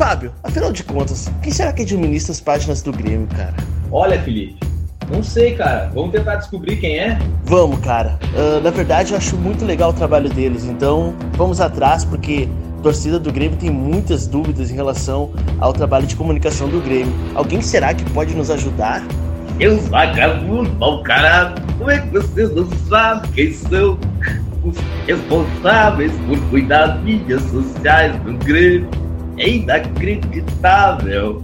Fábio, afinal de contas, quem será que administra as páginas do Grêmio, cara? Olha, Felipe, não sei, cara. Vamos tentar descobrir quem é? Vamos, cara. Uh, na verdade, eu acho muito legal o trabalho deles, então vamos atrás, porque a torcida do Grêmio tem muitas dúvidas em relação ao trabalho de comunicação do Grêmio. Alguém será que pode nos ajudar? Eu vagabundo, mau caralho, como é que vocês não sabem quem são os responsáveis por cuidar das mídias sociais do Grêmio? É inacreditável.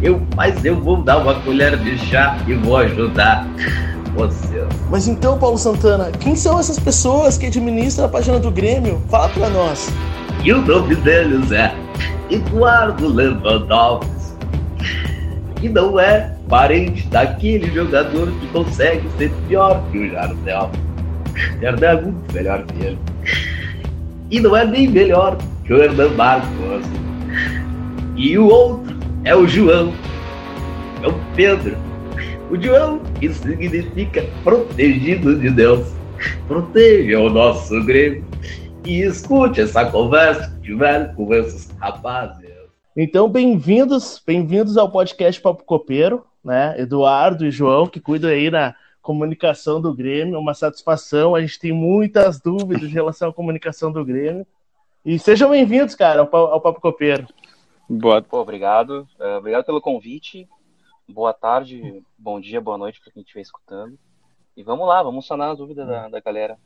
Eu, mas eu vou dar uma colher de chá e vou ajudar vocês. Mas então, Paulo Santana, quem são essas pessoas que administram a página do Grêmio? Fala pra nós. E o nome deles é Eduardo Lewandowski. E não é parente daquele jogador que consegue ser pior que o Jardel. Jardel é muito melhor que ele. E não é nem melhor que o Hernan Marcos. E o outro é o João. É o Pedro. O João, que significa protegido de Deus. Proteja o nosso Grêmio. E escute essa conversa que tiveram com esses rapazes. Então, bem-vindos, bem-vindos ao podcast Papo Copeiro, né? Eduardo e João, que cuidam aí na comunicação do Grêmio, uma satisfação. A gente tem muitas dúvidas em relação à comunicação do Grêmio. E sejam bem-vindos, cara, ao, ao Papo Copeiro. Boa. Pô, obrigado. Uh, obrigado pelo convite. Boa tarde, bom dia, boa noite para quem estiver escutando. E vamos lá, vamos sanar as dúvidas da, da galera.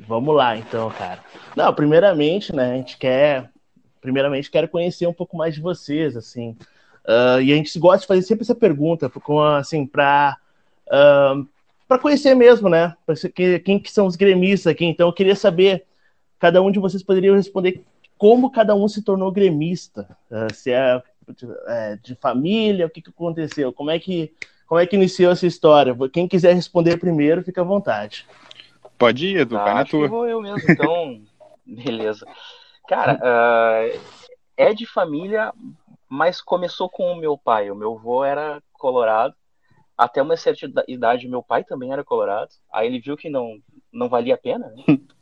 Vamos lá, então, cara. Não, primeiramente, né, a gente quer, primeiramente, quero conhecer um pouco mais de vocês, assim. Uh, e a gente gosta de fazer sempre essa pergunta, assim, para uh, para conhecer mesmo, né? Pra quem que são os gremistas aqui. Então, eu queria saber, cada um de vocês poderia responder como cada um se tornou gremista. Uh, se é, é, de família, o que, que aconteceu, como é que como é que iniciou essa história? Quem quiser responder primeiro, fica à vontade. Pode ir, Edu, ah, vai na tua. vou eu mesmo, então, beleza. Cara, uh, é de família, mas começou com o meu pai. O meu avô era colorado. Até uma certa idade, meu pai também era colorado. Aí ele viu que não, não valia a pena, né?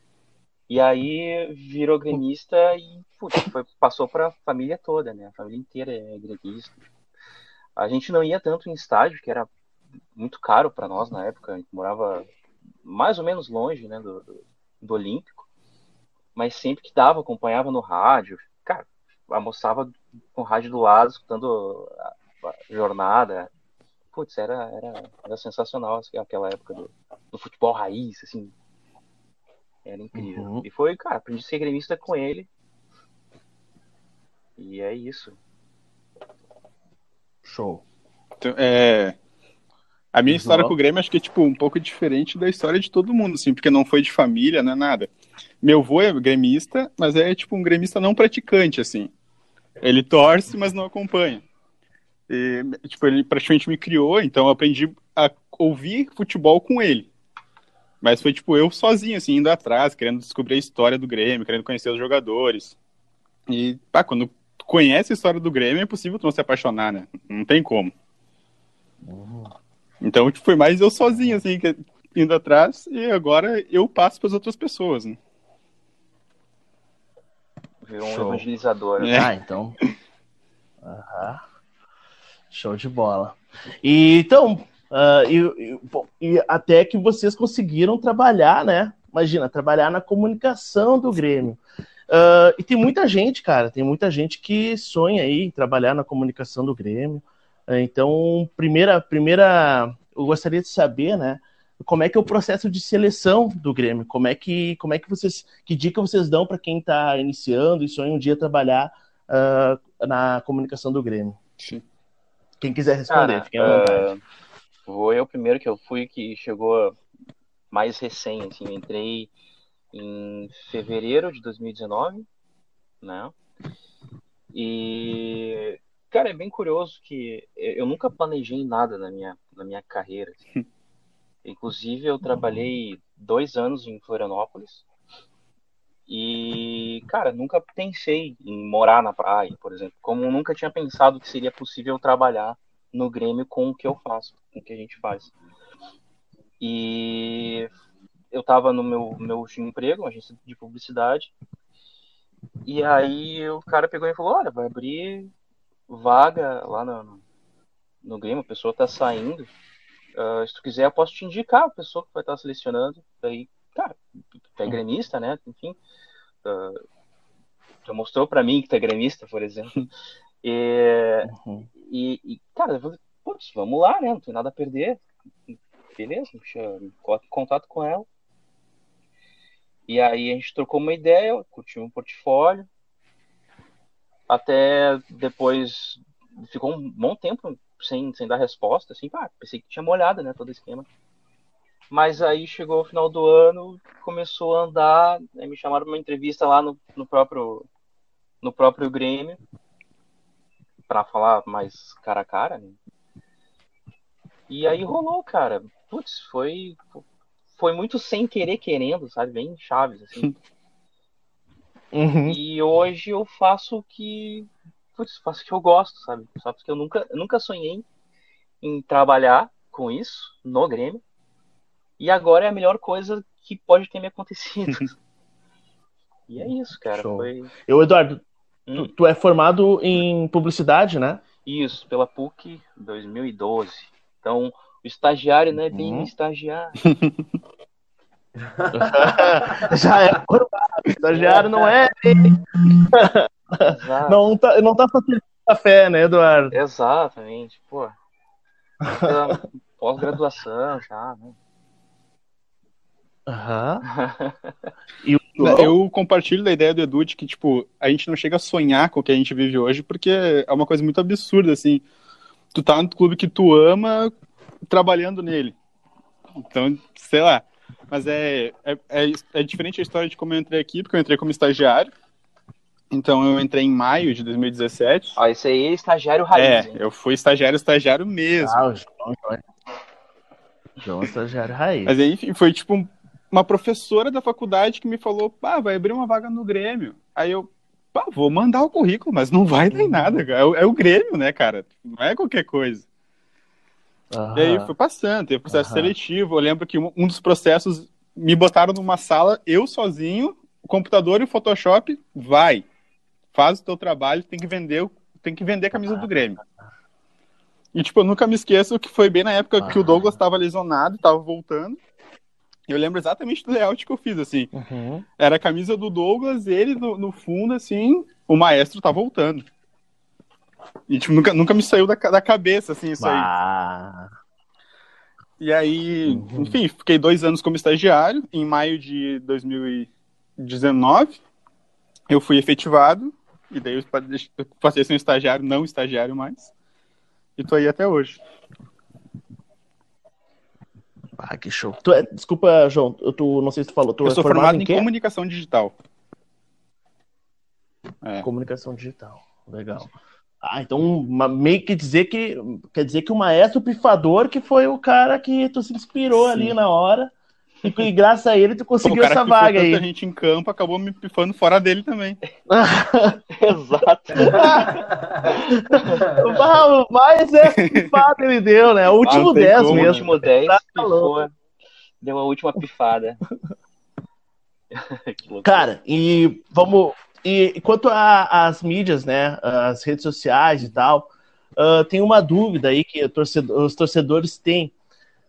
E aí virou gremista e putz, foi, passou para a família toda, né? A família inteira é gremista. A gente não ia tanto em estádio, que era muito caro para nós na época. A gente morava mais ou menos longe, né, do, do, do Olímpico. Mas sempre que dava, acompanhava no rádio. Cara, almoçava com o rádio do lado, escutando a, a jornada. Putz, era, era, era sensacional assim, aquela época do, do futebol raiz, assim, era incrível. Uhum. E foi, cara, aprendi a ser gremista com ele. E é isso. Show. Então, é... A minha história com o Grêmio acho que é tipo um pouco diferente da história de todo mundo, assim, porque não foi de família, não é nada. Meu avô é gremista, mas é tipo um gremista não praticante, assim. Ele torce, mas não acompanha. E, tipo, ele praticamente me criou, então eu aprendi a ouvir futebol com ele. Mas foi tipo eu sozinho, assim, indo atrás, querendo descobrir a história do Grêmio, querendo conhecer os jogadores. E, pá, quando tu conhece a história do Grêmio, é impossível tu não se apaixonar, né? Não tem como. Uhum. Então, tipo, foi mais eu sozinho, assim, indo atrás, e agora eu passo para as outras pessoas, né? Virou um Show. evangelizador. Né? É. Ah, então. Uhum. Show de bola. E então, Uh, e, e, e, até que vocês conseguiram trabalhar, né? Imagina, trabalhar na comunicação do Grêmio. Uh, e tem muita gente, cara, tem muita gente que sonha aí em trabalhar na comunicação do Grêmio. Uh, então, primeira, primeira, eu gostaria de saber, né? Como é que é o processo de seleção do Grêmio? Como é que, como é que vocês, que dica vocês dão para quem está iniciando e sonha um dia trabalhar na comunicação do Grêmio? Sim. Quem quiser responder, fiquem à vontade. Vou eu primeiro que eu fui que chegou mais recém, assim, entrei em fevereiro de 2019, né? E cara, é bem curioso que eu nunca planejei nada na minha na minha carreira. Assim. Inclusive eu trabalhei dois anos em Florianópolis e cara, nunca pensei em morar na praia, por exemplo, como nunca tinha pensado que seria possível trabalhar no Grêmio com o que eu faço, com o que a gente faz. E eu estava no meu, meu último emprego, uma agência de publicidade, E aí o cara pegou e falou, olha, vai abrir vaga lá no, no Grêmio, a pessoa tá saindo. Uh, se tu quiser, eu posso te indicar a pessoa que vai estar selecionando. Daí, cara, tu é gremista, né? Enfim, uh, já mostrou para mim que tu é gremista, por exemplo. E, uhum. e, e, cara, eu falei, putz, vamos lá, né? Não tem nada a perder. Beleza, coloque em contato com ela. E aí a gente trocou uma ideia, curtiu um portfólio. Até depois ficou um bom tempo sem, sem dar resposta, assim, pá, pensei que tinha molhado, né, todo o esquema. Mas aí chegou o final do ano, começou a andar, me chamaram para uma entrevista lá no, no próprio no próprio Grêmio para falar mais cara a cara, né? E aí rolou, cara. Putz, foi foi muito sem querer querendo, sabe? Bem chaves assim. Uhum. E hoje eu faço o que putz, faço o que eu gosto, sabe? Só porque eu nunca nunca sonhei em trabalhar com isso no Grêmio. E agora é a melhor coisa que pode ter me acontecido. e é isso, cara. Foi... Eu, Eduardo, Hum. Tu, tu, é formado em publicidade, né? Isso, pela PUC 2012. Então, o estagiário não é bem hum. estagiário. Já é formado, o estagiário não é. não tá, não tá fazendo café, né, Eduardo? Exatamente, pô. Pós-graduação já, né? Aham. e eu compartilho da ideia do Edu de que, tipo, a gente não chega a sonhar com o que a gente vive hoje, porque é uma coisa muito absurda, assim. Tu tá no clube que tu ama, trabalhando nele. Então, sei lá. Mas é, é, é, é diferente a história de como eu entrei aqui, porque eu entrei como estagiário. Então eu entrei em maio de 2017. Ó, esse aí é estagiário raiz. É, hein? eu fui estagiário, estagiário mesmo. Ah, o João, João é estagiário raiz. Mas aí, enfim, foi tipo uma professora da faculdade que me falou, pá, vai abrir uma vaga no Grêmio. Aí eu, pá, vou mandar o currículo, mas não vai dar em nada, é o, é o Grêmio, né, cara? Não é qualquer coisa. Uhum. E aí foi passando, teve processo uhum. seletivo. Eu lembro que um, um dos processos me botaram numa sala, eu sozinho, o computador e o Photoshop, vai. Faz o teu trabalho, tem que vender, tem que vender a camisa do Grêmio. E, tipo, eu nunca me esqueço que foi bem na época que o Douglas estava lesionado, estava voltando. Eu lembro exatamente do layout que eu fiz, assim. Uhum. Era a camisa do Douglas, ele no, no, fundo, assim, o maestro tá voltando. E, tipo, nunca, nunca me saiu da, da cabeça, assim, isso bah. aí. E aí, uhum. enfim, fiquei dois anos como estagiário. Em maio de 2019, eu fui efetivado. E daí eu passei a ser um estagiário, não estagiário mais. E tô aí até hoje. Ah, que show. Tu é, desculpa, João, eu tu, não sei se tu falou. Tu eu é sou formado, formado em, em comunicação digital. É. Comunicação digital. Legal. Ah, então meio que dizer que quer dizer que o maestro pifador que foi o cara que tu se inspirou Sim. ali na hora e, graças a ele tu conseguiu essa vaga aí. A gente em campo acabou me pifando fora dele também. Exato. Mas é pifada ele deu, né? O último 10 mesmo. O último 10 tá pifou, deu a última pifada. Cara, e vamos. E quanto às mídias, né? As redes sociais e tal, uh, tem uma dúvida aí que torcedor, os torcedores têm.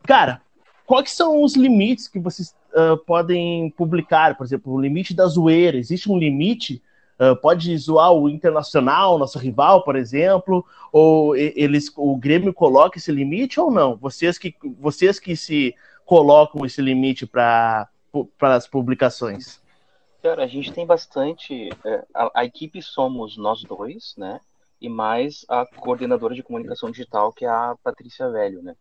Cara, quais são os limites que vocês uh, podem publicar? Por exemplo, o limite da zoeira. Existe um limite? Uh, pode zoar o Internacional, nosso rival, por exemplo? Ou eles, o Grêmio coloca esse limite ou não? Vocês que, vocês que se colocam esse limite para as publicações? Cara, a gente tem bastante. É, a, a, equipe somos nós dois, né? E mais a coordenadora de comunicação digital, que é a Patrícia Velho, né?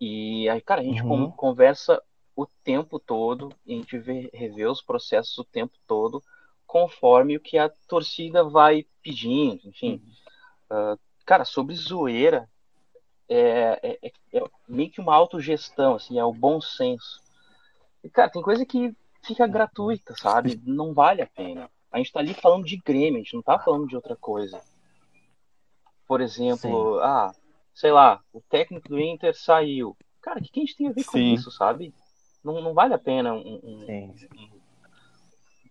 E aí, cara, a gente uhum. conversa o tempo todo, a gente vê, revê os processos o tempo todo, conforme o que a torcida vai pedindo, enfim. Uhum. Uh, cara, sobre zoeira, é, é, é, meio que uma autogestão, assim, é o bom senso. E, cara, tem coisa que fica gratuita, sabe? Não vale a pena. A gente tá ali falando de Grêmio, a gente não tá falando de outra coisa. Por exemplo, Sim. ah, sei lá, o técnico do Inter saiu. Cara, o que, que a gente tem a ver com Sim. isso, sabe? Não, não vale a pena um, um, um,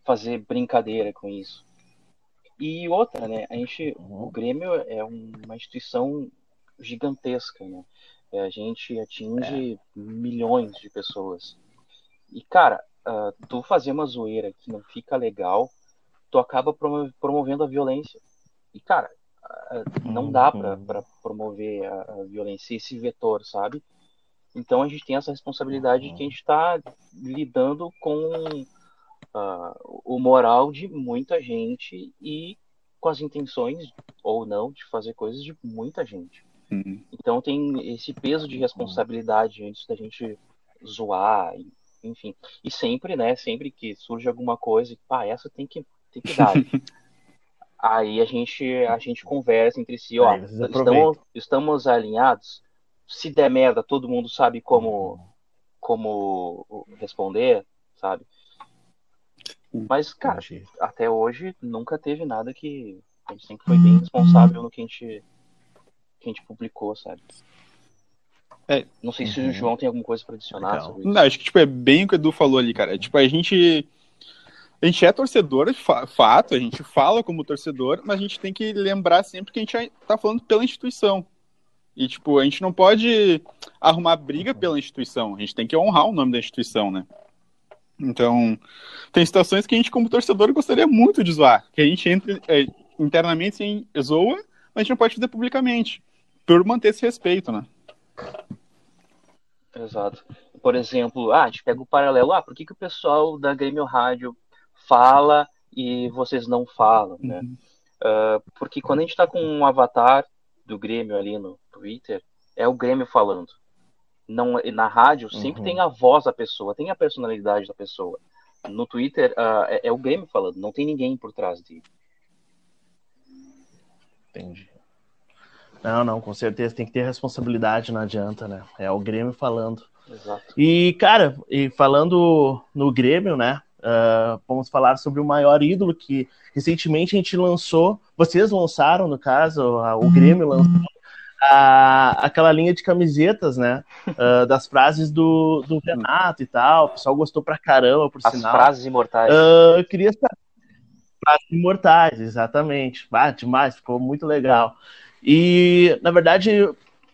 fazer brincadeira com isso. E outra, né? A gente, o uhum. Grêmio é uma instituição gigantesca, né? É, a gente atinge é. milhões de pessoas. E, cara, uh, tu fazer uma zoeira que não fica legal, tu acaba promovendo a violência. E, cara, não dá para uhum. promover a, a, violência, esse vetor, sabe? Então a gente tem essa responsabilidade de que a gente está lidando com uh, o moral de muita gente e com as intenções, ou não, de fazer coisas de muita gente. Uhum. Então tem esse peso de responsabilidade antes da gente zoar, enfim. E sempre, né, sempre que surge alguma coisa, pá, essa tem que, tem que dar. Aí a gente, a gente conversa entre si, ó, estamos, estamos alinhados. Se der merda, todo mundo sabe como, como responder, sabe? Mas, cara, até hoje nunca teve nada que. A gente sempre foi bem responsável no que a gente, que a gente publicou, sabe? É. Não sei se o uhum. João tem alguma coisa para adicionar sobre isso. Não, acho que tipo, é bem o que o Edu falou ali, cara. Tipo, a gente. A gente é torcedor, fato, a gente fala como torcedor, mas a gente tem que lembrar sempre que a gente tá falando pela instituição. E, tipo, a gente não pode arrumar briga pela instituição, a gente tem que honrar o nome da instituição, né? Então, tem situações que a gente, como torcedor, gostaria muito de zoar. Que a gente entra é, internamente sem zoa, mas a gente não pode fazer publicamente. Por manter esse respeito, né? Exato. Por exemplo, ah, a gente pega o paralelo, ah, por que, que o pessoal da Grêmio Rádio fala e vocês não falam, né? Uhum. Uh, porque quando a gente tá com um avatar do Grêmio ali no Twitter, é o Grêmio falando não na rádio sempre uhum. tem a voz da pessoa, tem a personalidade da pessoa. No Twitter uh, é, é, o Grêmio falando, não tem ninguém por trás dele. Entendi. Não, não, com certeza tem que ter responsabilidade, não adianta, né? É o Grêmio falando. Exato. E, cara, e falando no Grêmio, né? Uh, vamos falar sobre o maior ídolo que recentemente a gente lançou. Vocês lançaram, no caso, o Grêmio lançou a, aquela linha de camisetas, né? Uh, das frases do, do Renato e tal. O pessoal gostou pra caramba, por As sinal. As frases imortais. Uh, queria saber. Frases imortais, exatamente. Ah, demais, ficou muito legal. E, na verdade,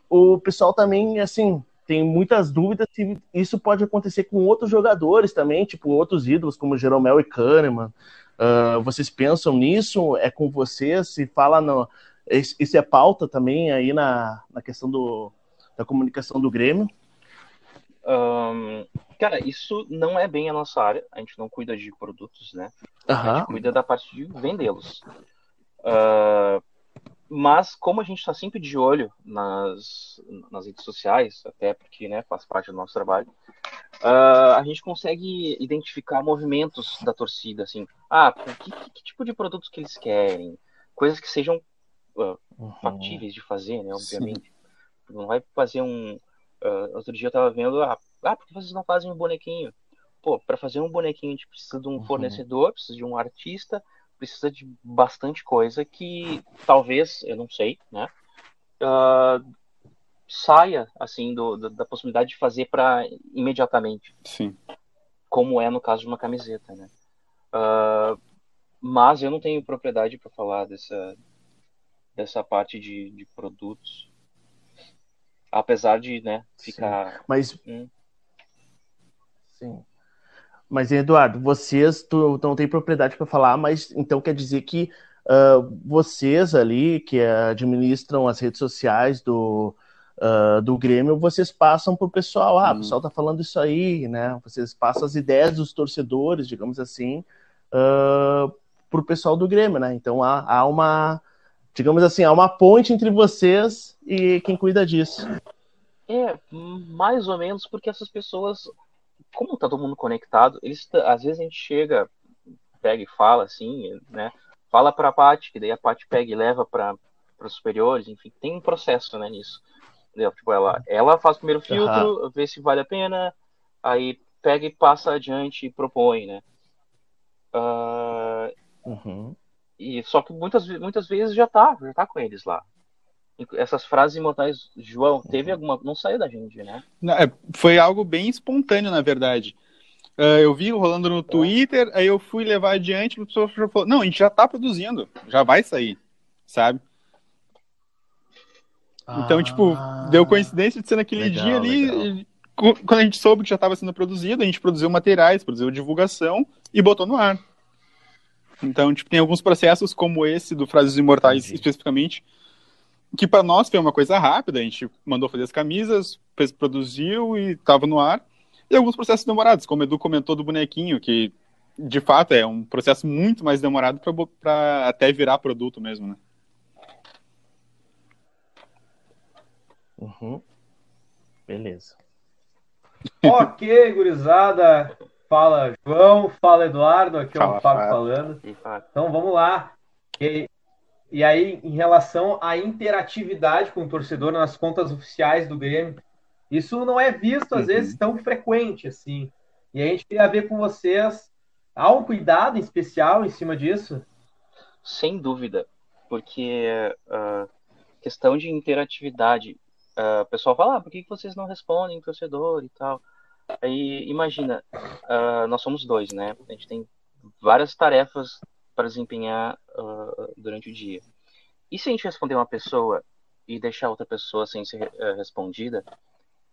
o pessoal também, assim, tem muitas dúvidas se isso pode acontecer com outros jogadores também, tipo outros ídolos, como Jeromel e Kahneman. Uh, vocês pensam nisso? É com vocês? Se fala no, isso é pauta também aí na, na questão do, da comunicação do Grêmio? Um, cara, isso não é bem a nossa área. A gente não cuida de produtos, né? Uhum. A gente cuida da parte de vendê-los. Uh, mas como a gente está sempre de olho nas, nas redes sociais, até porque né, faz parte do nosso trabalho, uh, a gente consegue identificar movimentos da torcida, assim, ah, que, que, que tipo de produtos que eles querem, coisas que sejam uh, factíveis de fazer, né? Obviamente. Sim. Não vai fazer um. Uh, outro dia eu tava vendo, ah, ah, por que vocês não fazem um bonequinho? Pô, para fazer um bonequinho a gente precisa de um uhum. fornecedor, precisa de um artista, precisa de bastante coisa que talvez, eu não sei, né? Uh, saia assim do, do, da possibilidade de fazer para imediatamente. Sim. Como é no caso de uma camiseta, né? Uh, mas eu não tenho propriedade para falar dessa, dessa parte de, de produtos. Apesar de, né, ficar. Sim. Mas. Hum. Sim. Mas, Eduardo, vocês tu, não tem propriedade para falar, mas então quer dizer que uh, vocês ali, que administram as redes sociais do, uh, do Grêmio, vocês passam para o pessoal, ah, hum. o pessoal tá falando isso aí, né? Vocês passam as ideias dos torcedores, digamos assim, uh, para o pessoal do Grêmio, né? Então há, há uma digamos assim, há uma ponte entre vocês e quem cuida disso. É, mais ou menos, porque essas pessoas, como tá todo mundo conectado, eles às vezes a gente chega, pega e fala assim, né? Fala para a Paty, que daí a Paty pega e leva para os superiores, enfim, tem um processo, né, nisso. Entendeu? Tipo, ela, ela faz o primeiro filtro, uhum. vê se vale a pena, aí pega e passa adiante e propõe, né? Uh, uhum. E só que muitas, muitas vezes já tá, já tá com eles lá. Essas frases imortais, João, teve uhum. alguma. Não saiu da gente, né? Não, é, foi algo bem espontâneo, na verdade. Uh, eu vi rolando no Twitter, aí eu fui levar adiante, o pessoal falou, não, a gente já tá produzindo, já vai sair, sabe? Então, tipo, ah, deu coincidência de ser naquele legal, dia ali, legal. quando a gente soube que já estava sendo produzido, a gente produziu materiais, produziu divulgação e botou no ar. Então, tipo, tem alguns processos como esse do Frases Imortais Entendi. especificamente, que para nós foi uma coisa rápida, a gente mandou fazer as camisas, fez, produziu e estava no ar. E alguns processos demorados, como o Edu comentou do bonequinho, que de fato é um processo muito mais demorado para até virar produto mesmo, né? Uhum. Beleza. ok, gurizada. Fala João, fala Eduardo, aqui é o Fábio falando. Então vamos lá. E, e aí, em relação à interatividade com o torcedor nas contas oficiais do Grêmio, isso não é visto, às uhum. vezes, tão frequente assim. E a gente queria ver com vocês, há um cuidado especial em cima disso? Sem dúvida, porque a uh, questão de interatividade, uh, o pessoal fala, ah, por que vocês não respondem torcedor e tal? Aí, imagina, uh, nós somos dois, né? A gente tem várias tarefas para desempenhar uh, durante o dia. E se a gente responder uma pessoa e deixar outra pessoa sem ser uh, respondida,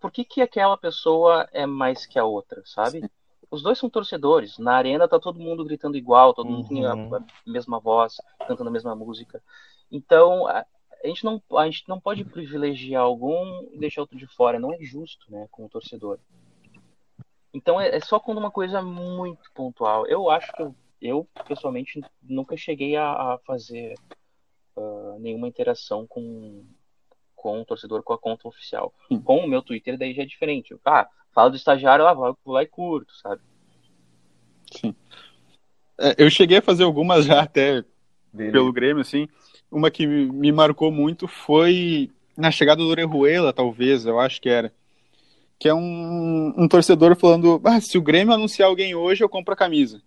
por que, que aquela pessoa é mais que a outra, sabe? Os dois são torcedores. Na arena tá todo mundo gritando igual, todo mundo tem a, uhum. a mesma voz, cantando a mesma música. Então, a, a, gente não, a gente não pode privilegiar algum e deixar outro de fora. Não é justo, né, com o torcedor. Então, é, é só quando uma coisa muito pontual. Eu acho que eu eu pessoalmente nunca cheguei a, a fazer uh, nenhuma interação com com o torcedor com a conta oficial. Com o meu Twitter daí já é diferente. Ah, fala do estagiário, lá vou lá e curto, sabe? Sim. É, eu cheguei a fazer algumas já até Beleza. pelo Grêmio, assim. Uma que me marcou muito foi na chegada do Orejuela, talvez, eu acho que era. Que é um, um torcedor falando: ah, se o Grêmio anunciar alguém hoje, eu compro a camisa.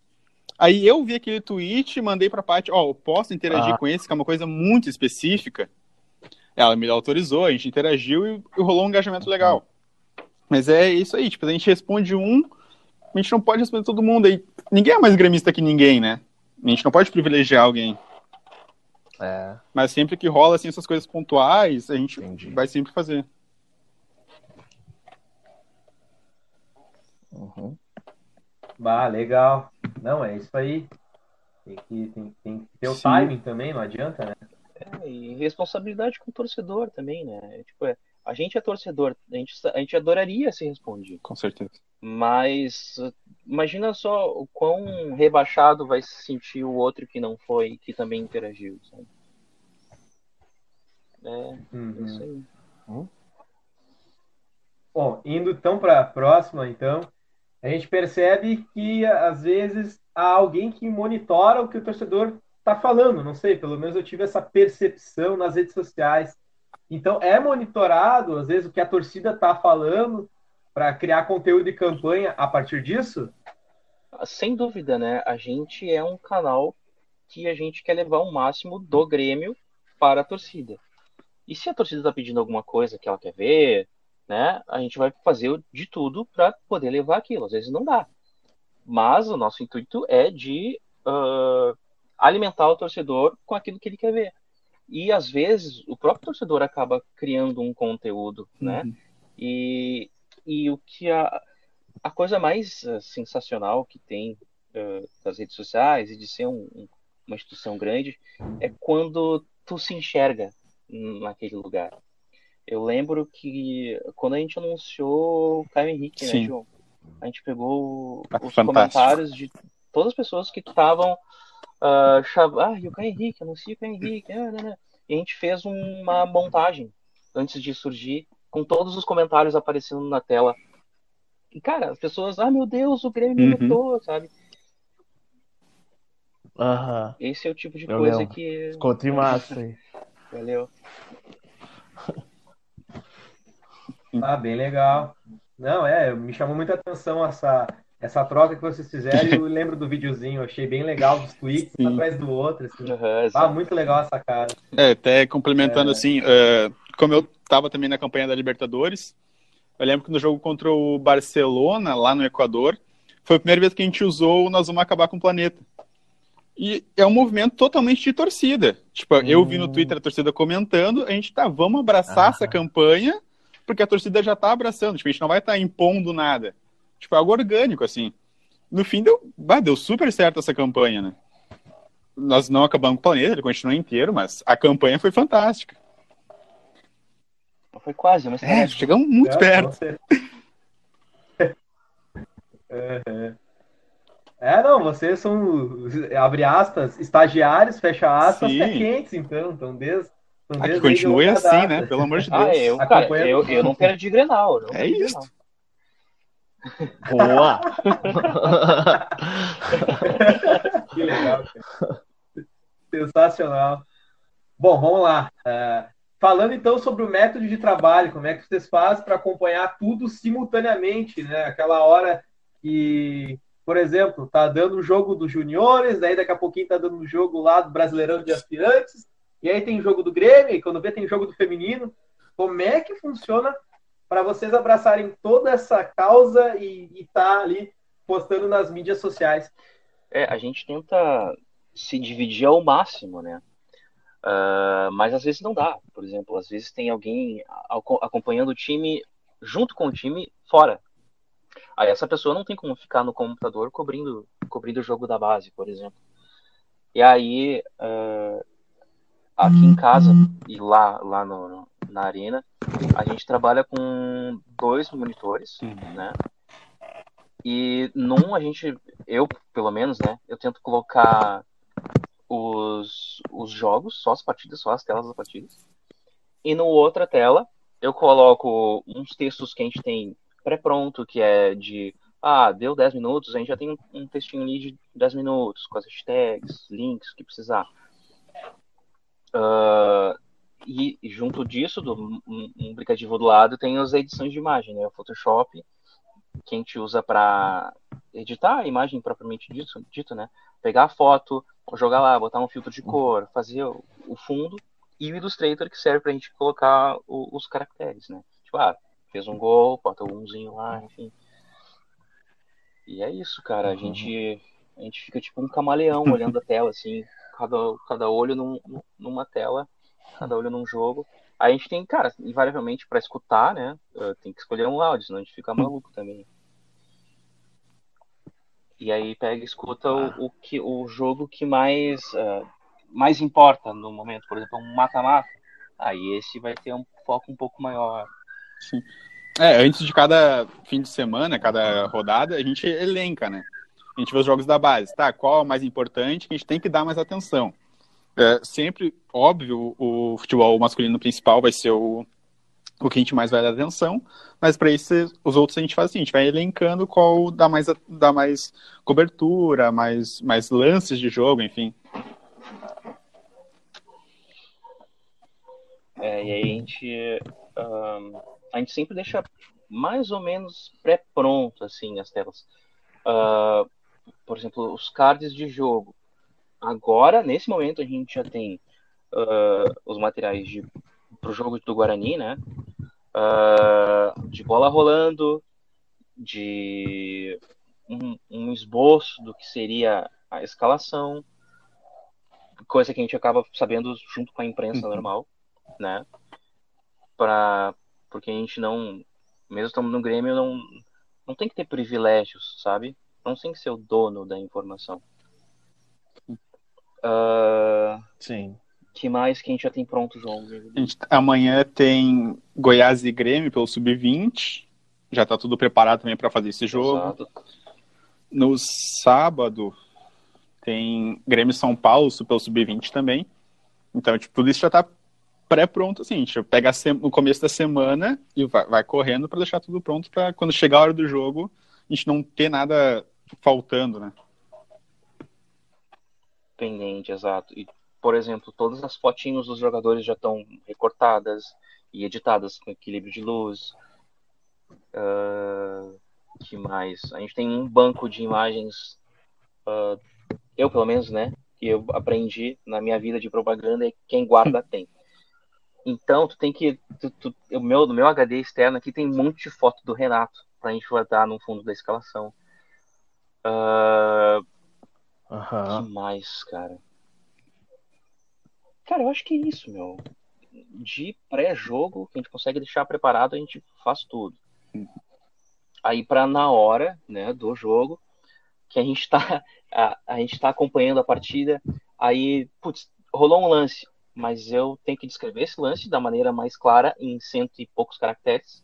Aí eu vi aquele tweet, mandei pra Paty, ó, oh, posso interagir ah. com esse, que é uma coisa muito específica. Ela me autorizou, a gente interagiu e, e rolou um engajamento legal. Mas é isso aí, tipo, a gente responde um, a gente não pode responder todo mundo. Aí, ninguém é mais gremista que ninguém, né? A gente não pode privilegiar alguém. É. Mas sempre que rola assim, essas coisas pontuais, a gente Entendi. vai sempre fazer. Uhum. Bah, legal. Não, é isso aí. Tem que, tem, tem que ter o Sim. timing também, não adianta, né? É, e responsabilidade com o torcedor também, né? É, tipo, é, a gente é torcedor, a gente, a gente adoraria ser respondido. Com certeza. Mas imagina só o quão rebaixado vai se sentir o outro que não foi, que também interagiu, sabe? É, uhum. isso aí. Uhum. Bom, indo então para a próxima, então a gente percebe que às vezes há alguém que monitora o que o torcedor está falando. Não sei, pelo menos eu tive essa percepção nas redes sociais. Então é monitorado às vezes o que a torcida está falando para criar conteúdo de campanha a partir disso. Sem dúvida, né? A gente é um canal que a gente quer levar o máximo do Grêmio para a torcida. E se a torcida está pedindo alguma coisa que ela quer ver, né? A gente vai fazer de tudo para poder levar aquilo. Às vezes não dá. Mas o nosso intuito é de uh, alimentar o torcedor com aquilo que ele quer ver. E às vezes o próprio torcedor acaba criando um conteúdo, né? uhum. E, e o que a, a coisa mais uh, sensacional que tem uh, das redes sociais e de ser um, um, uma instituição grande é quando tu se enxerga naquele lugar. Eu lembro que quando a gente anunciou o Caio Henrique, né, Sim. né, João? A gente pegou ah, os Fantástico. comentários de todas as pessoas que estavam uh, chav... ah, e o Caio Henrique, anuncia o Caio Henrique, ah, né, né. e a gente fez uma montagem antes de surgir, com todos os comentários aparecendo na tela. E, cara, as pessoas, ah, meu Deus, o Grêmio me uhum. sabe? Aham. Esse é o tipo de Eu coisa lembro. que. Ficou massa aí. Valeu. Ah, bem legal. Não, é, me chamou muita atenção essa, essa troca que vocês fizeram. Eu lembro do videozinho, achei bem legal dos tweets, Sim. atrás do outro. Assim. Uhum, ah, muito legal essa cara. É, até complementando é... assim, uh, como eu estava também na campanha da Libertadores, eu lembro que no jogo contra o Barcelona, lá no Equador, foi a primeira vez que a gente usou o Nós Vamos Acabar com o Planeta. E é um movimento totalmente de torcida. Tipo, hum. eu vi no Twitter a torcida comentando, a gente tá, vamos abraçar ah. essa campanha, porque a torcida já tá abraçando. Tipo, a gente não vai estar tá impondo nada. Tipo, é algo orgânico, assim. No fim, deu, bah, deu super certo essa campanha, né? Nós não acabamos com o planeta, ele continua inteiro, mas a campanha foi fantástica. Foi quase, mas... É, chegamos muito é, perto. É, é. É, não, vocês são, abre aspas, estagiários, fecha aspas, pé quentes, então, então desde... Desde que continue assim, data. né? Pelo amor de ah, Deus. Ah, eu, cara, eu, eu não quero de Grenal. Não é isso. Boa! que legal, cara. Sensacional. Bom, vamos lá. Uh, falando então sobre o método de trabalho, como é que vocês fazem para acompanhar tudo simultaneamente, né? Aquela hora que por exemplo, tá dando o jogo dos juniores, daí daqui a pouquinho tá dando o jogo lá do Brasileirão de Aspirantes, e aí tem jogo do Grêmio, e quando vê tem jogo do feminino. Como é que funciona para vocês abraçarem toda essa causa e estar tá ali postando nas mídias sociais? É, a gente tenta se dividir ao máximo, né? Uh, mas às vezes não dá. Por exemplo, às vezes tem alguém acompanhando o time junto com o time fora. Aí essa pessoa não tem como ficar no computador cobrindo, cobrindo o jogo da base, por exemplo. E aí, uh, aqui em casa e lá, lá no, na arena, a gente trabalha com dois monitores, uhum. né? E num a gente, eu pelo menos, né? Eu tento colocar os, os jogos, só as partidas, só as telas das partidas. E no outra tela eu coloco uns textos que a gente tem pré-pronto, que é de ah, deu 10 minutos, a gente já tem um textinho ali de 10 minutos, com as hashtags, links, o que precisar. Uh, e junto disso, do, um, um, aplicativo do lado, tem as edições de imagem, né? O Photoshop, que a gente usa para editar a imagem propriamente dito, dito, né? Pegar a foto, jogar lá, botar um filtro de cor, fazer o, o fundo, e o Illustrator, que serve para a gente colocar o, os caracteres, né? Tipo, ah, fez um gol, bota umzinho lá, enfim. E é isso, cara. A gente, a gente fica tipo um camaleão olhando a tela, assim, cada, cada olho num, numa tela, cada olho num jogo. Aí a gente tem, cara, invariavelmente para escutar, né? Eh, tem que escolher um áudio, senão a gente fica maluco também. E aí pega e escuta o, o, que, o jogo que mais, uh, mais importa no momento. Por exemplo, um mata-mata. Aí esse vai ter um foco um pouco maior. Sim. É, antes de cada fim de semana, cada rodada, a gente elenca, né? A gente vê os jogos da base, tá? Qual é o mais importante que a gente tem que dar mais atenção? É, sempre, óbvio, o futebol masculino principal vai ser o, o que a gente mais vai dar atenção, mas para isso os outros a gente faz assim, a gente vai elencando qual dá mais, dá mais cobertura, mais, mais lances de jogo, enfim. É, e aí a gente a gente sempre deixa mais ou menos pré-pronto, assim, as telas. Uh, por exemplo, os cards de jogo. Agora, nesse momento, a gente já tem uh, os materiais para o jogo do Guarani, né? Uh, de bola rolando, de um, um, esboço do que seria a escalação, coisa que a gente acaba sabendo junto com a imprensa uhum. normal, né? Para porque a gente não, mesmo estando no Grêmio, não, não tem que ter privilégios, sabe? Não tem que ser o dono da informação. Uh, Sim. que mais que a gente já tem pronto, João? Gente, amanhã tem Goiás e Grêmio pelo Sub-20. Já tá tudo preparado também para fazer esse jogo. Exato. No sábado tem Grêmio São Paulo pelo Sub-20 também. Então, tipo, tudo isso já tá pré-pronto, assim, a gente pega no começo da semana e vai, vai correndo para deixar tudo pronto para quando chegar a hora do jogo a gente não ter nada faltando, né? Pendente, exato. E, por exemplo, todas as fotinhos dos jogadores já estão recortadas e editadas com equilíbrio de luz. Uh, que mais? A gente tem um banco de imagens, uh, eu pelo menos, né? Que eu aprendi na minha vida de propaganda é quem guarda tem. Então, tu tem que. Tu, tu, o meu, no meu HD externo aqui tem um monte de foto do Renato pra gente botar no fundo da escalação. Uh, uhum. que mais, cara? Cara, eu acho que é isso, meu. De pré-jogo, que a gente consegue deixar preparado, a gente faz tudo. Aí para na hora, né, do jogo, que a gente tá a, a gente tá acompanhando a partida, aí, putz, rolou um lance, mas eu tenho que descrever esse lance da maneira mais clara em cento e poucos caracteres.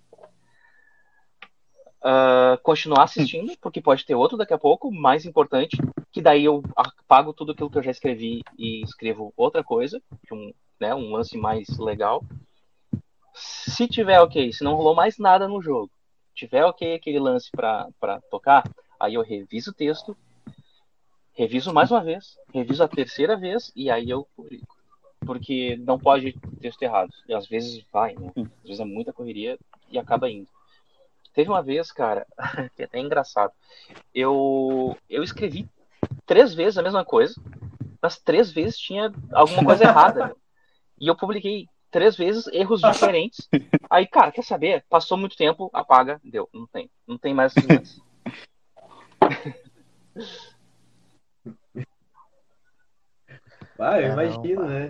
Uh, continuar assistindo, porque pode ter outro daqui a pouco, mais importante, que daí eu apago tudo aquilo que eu já escrevi e escrevo outra coisa, um, né, um lance mais legal. Se tiver ok, se não rolou mais nada no jogo, tiver ok aquele lance para tocar, aí eu reviso o texto, reviso mais uma vez, reviso a terceira vez e aí eu publico. Porque não pode texto errado. E às vezes vai, né? Às vezes é muita correria e acaba indo. Teve uma vez, cara, que é até engraçado. Eu, eu escrevi três vezes a mesma coisa, mas três vezes tinha alguma coisa errada. e eu publiquei três vezes erros diferentes. Aí, cara, quer saber? Passou muito tempo, apaga, deu. Não tem. Não tem mais esses Ah, eu imagino, né?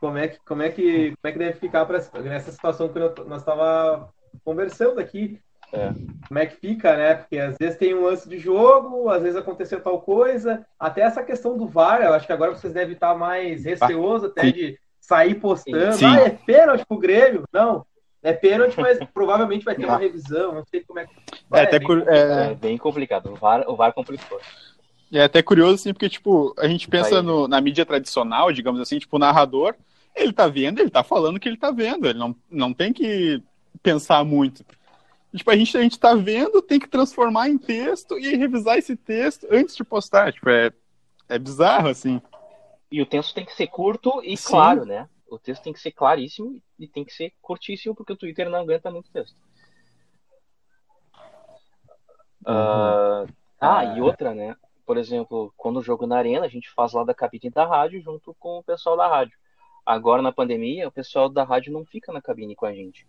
Como é que, como é que, como é que deve ficar pra, nessa situação que nós estava conversando aqui. É. Como é que fica, né? Porque às vezes tem um lance de jogo, às vezes aconteceu tal coisa. Até essa questão do VAR, eu acho que agora vocês devem estar mais receosos até de sair postando. Sim. Ah, é pênalti pro Grêmio? Não. É pênalti, mas provavelmente vai ter uma revisão. Não sei como é que. É, até é, bem, é... é bem complicado. O VAR, o VAR complicou. É até curioso, assim, porque, tipo, a gente pensa no, na mídia tradicional, digamos assim, tipo, o narrador, ele tá vendo, ele tá falando o que ele tá vendo. Ele não, não tem que pensar muito. Tipo, a gente, a gente tá vendo, tem que transformar em texto e revisar esse texto antes de postar. Tipo, é, é bizarro, assim. E o texto tem que ser curto e Sim. claro, né? O texto tem que ser claríssimo e tem que ser curtíssimo, porque o Twitter não aguenta muito texto. Uhum. Uh, ah, e outra, né? Por exemplo, quando o jogo na arena, a gente faz lá da cabine da rádio junto com o pessoal da rádio. Agora, na pandemia, o pessoal da rádio não fica na cabine com a gente.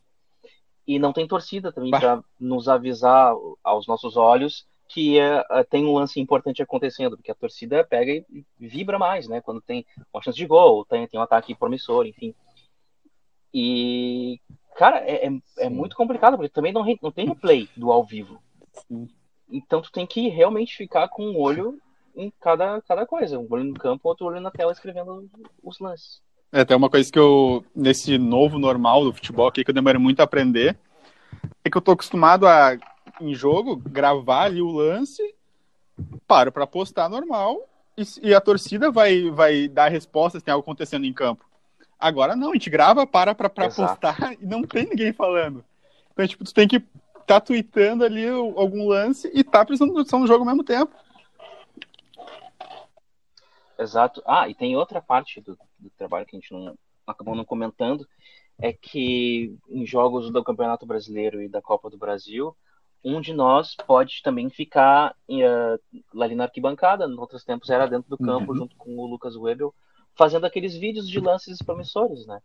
E não tem torcida também para nos avisar aos nossos olhos que uh, tem um lance importante acontecendo, porque a torcida pega e vibra mais, né? Quando tem uma chance de gol, tem, tem um ataque promissor, enfim. E, cara, é, é, é muito complicado, porque também não, não tem replay do ao vivo. Sim. Então tu tem que realmente ficar com um olho em cada, cada coisa. Um olho no campo, outro olho na tela escrevendo os lances. É até uma coisa que eu, nesse novo normal do futebol aqui, que eu demorei muito a aprender, é que eu tô acostumado a, em jogo, gravar ali o lance, paro para postar normal, e, e, a torcida vai, vai dar resposta se tem algo acontecendo em campo. Agora não, a gente grava, para pra, pra postar e não tem ninguém falando. Então, tipo, tu tem que tá tweetando ali algum lance e tá prestando atenção no jogo ao mesmo tempo. Exato. Ah, e tem outra parte do, do trabalho que a gente não acabou não comentando, é que em jogos do Campeonato Brasileiro e da Copa do Brasil, um de nós pode também ficar uh, ali na arquibancada, nos outros tempos era dentro do campo, uhum. junto com o Lucas Webel, fazendo aqueles vídeos de lances promissores, né?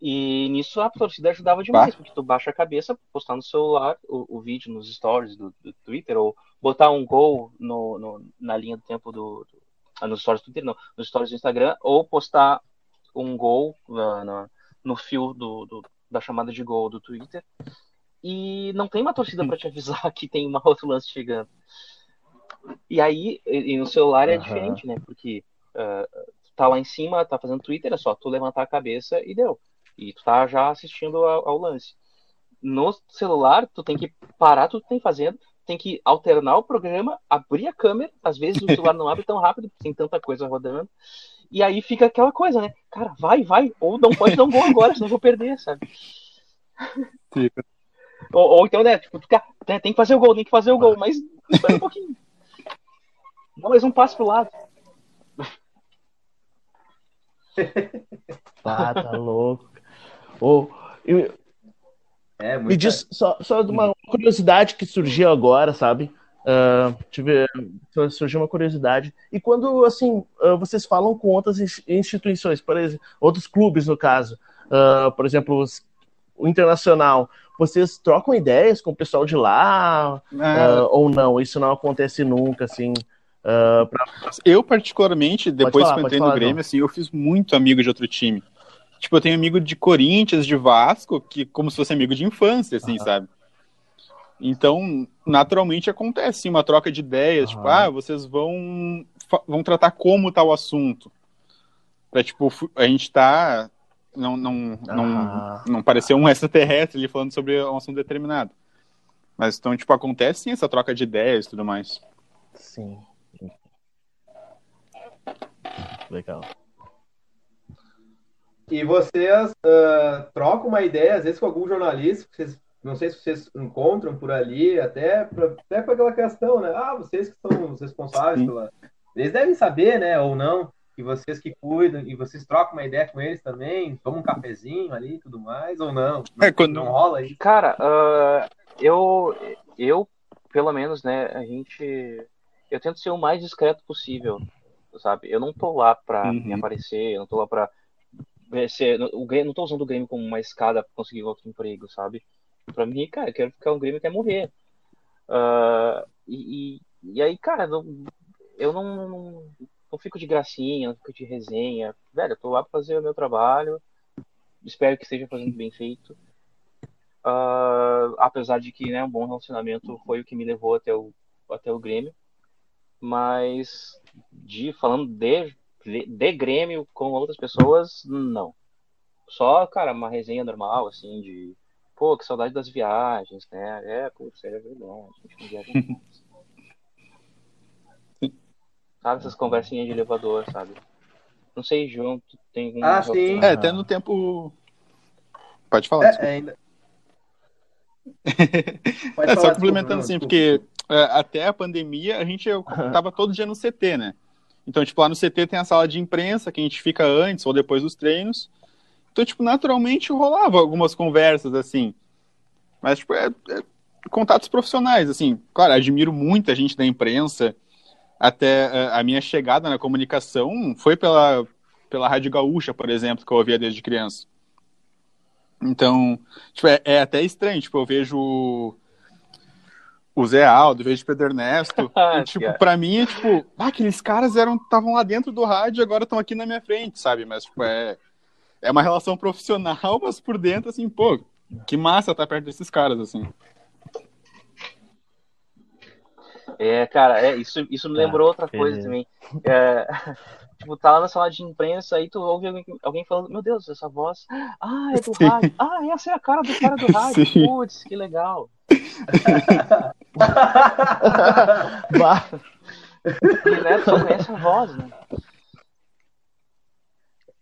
E nisso a torcida ajudava demais, bah. porque tu baixa a cabeça, postar no celular o, o vídeo nos stories do, do, Twitter, ou botar um gol no, no, na linha do tempo do, do nos stories do Twitter, não, nos stories do Instagram, ou postar um gol uh, no, no fio do, do, da chamada de gol do Twitter. E não tem uma torcida para te avisar que tem uma outro lance chegando. E aí, e, e no celular é uhum. diferente, né? Porque uh, tá lá em cima, tá fazendo Twitter, é só tu levantar a cabeça e deu e tu tá já assistindo ao, ao, lance. No celular, tu tem que parar tudo que tem fazendo, tem que alternar o programa, abrir a câmera, às vezes o celular não abre tão rápido, porque tem tanta coisa rodando, e aí fica aquela coisa, né? Cara, vai, vai, ou não pode dar um gol agora, senão eu vou perder, sabe? Ou, ou, então, né, tipo, fica, né, tem que fazer o gol, tem que fazer o gol, mas espera um pouquinho. Dá mais um passo pro lado. Ah, tá louco. Ou, eu, é, me diz só, só uma curiosidade que surgiu agora, sabe? Uh, tive, surgiu uma curiosidade. E quando, assim, uh, vocês falam com outras instituições, por exemplo, outros clubes, no caso, uh, por exemplo, o internacional, vocês trocam ideias com o pessoal de lá uh, ou não? Isso não acontece nunca, assim. Uh, pra... Eu, particularmente, depois falar, que eu entrei no Grêmio, assim, eu fiz muito amigo de outro time. Tipo, eu tenho amigo de Corinthians, de Vasco, que como se fosse amigo de infância, assim, sabe? Então, naturalmente acontece uma troca de ideias, tipo, ah, vocês vão, vão tratar como tal assunto. Pra, tipo, a gente tá. Não, não, não, não parecer um extraterrestre ali falando sobre um assunto determinado. Mas então, tipo, acontece sim essa troca de ideias e tudo mais. Sim. Legal. E vocês uh, trocam uma ideia, às vezes, com algum jornalista, vocês, não sei se vocês encontram por ali, até para até aquela questão, né? Ah, vocês que são os responsáveis Sim. pela. Eles devem saber, né? Ou não, que vocês que cuidam, e vocês trocam uma ideia com eles também, tomam um cafezinho ali e tudo mais, ou não? É, quando... Não rola aí? Cara, uh, eu, eu, pelo menos, né, a gente. Eu tento ser o mais discreto possível, sabe? Eu não tô lá pra uhum. me aparecer, eu não tô lá pra ser, o Grêmio, não tô usando o Grêmio como uma escada para conseguir outro emprego, sabe? Para mim, cara, eu quero ficar um Grêmio quer morrer. Uh, e, e, aí, cara, não, eu não, não, não, fico de gracinha, não fico de resenha. Velho, eu tô lá para fazer o meu trabalho. Espero que esteja fazendo bem feito. Uh, apesar de que né, um bom relacionamento foi o que me levou até o, até o Grêmio. Mas de falando de de Grêmio com outras pessoas, não. Só, cara, uma resenha normal, assim, de pô, que saudade das viagens, né? É, putz, é verdade, a gente não viaja Sabe, essas conversinhas de elevador, sabe? Não sei, João, tu tem Ah, sim. É, até no tempo. Pode falar. É, é ainda... Pode é, falar, só complementando assim, porque é, até a pandemia a gente tava todo dia no CT, né? Então, tipo, lá no CT tem a sala de imprensa, que a gente fica antes ou depois dos treinos. Então, tipo, naturalmente rolava algumas conversas, assim. Mas, tipo, é, é contatos profissionais, assim. Claro, admiro muita gente da imprensa. Até é, a minha chegada na comunicação foi pela, pela Rádio Gaúcha, por exemplo, que eu ouvia desde criança. Então, tipo, é, é até estranho, tipo, eu vejo o Zé Aldo, vejo Pedro Ernesto. e, tipo, pra mim é tipo, ah, aqueles caras eram estavam lá dentro do rádio e agora estão aqui na minha frente, sabe? Mas, tipo, é, é uma relação profissional, mas por dentro, assim, pô, que massa estar tá perto desses caras, assim. É, cara, é, isso, isso me lembrou ah, outra coisa também. É, tipo, tá lá na sala de imprensa, aí tu ouve alguém, alguém falando, meu Deus, essa voz, ah, é do Sim. rádio, ah, essa é a cara do cara do rádio, putz, que legal. Né, só conhece a voz, né?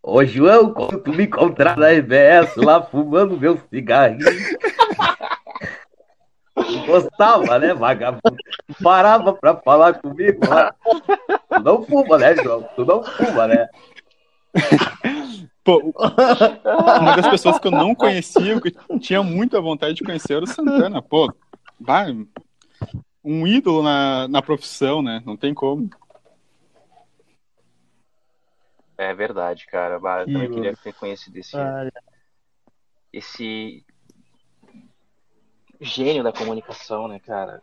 Ô João, quando tu me encontrar na EBS lá fumando meu cigarrinho. Gostava, né, vagabundo? Parava pra falar comigo lá. Tu não fuma, né, João? Tu não fuma, né? Pô, uma das pessoas que eu não conhecia, que tinha muita vontade de conhecer, era o Santana. Pô, vai, um ídolo na, na profissão, né? Não tem como. É verdade, cara. Bah, eu também queria ter conhecido esse, esse gênio da comunicação, né, cara?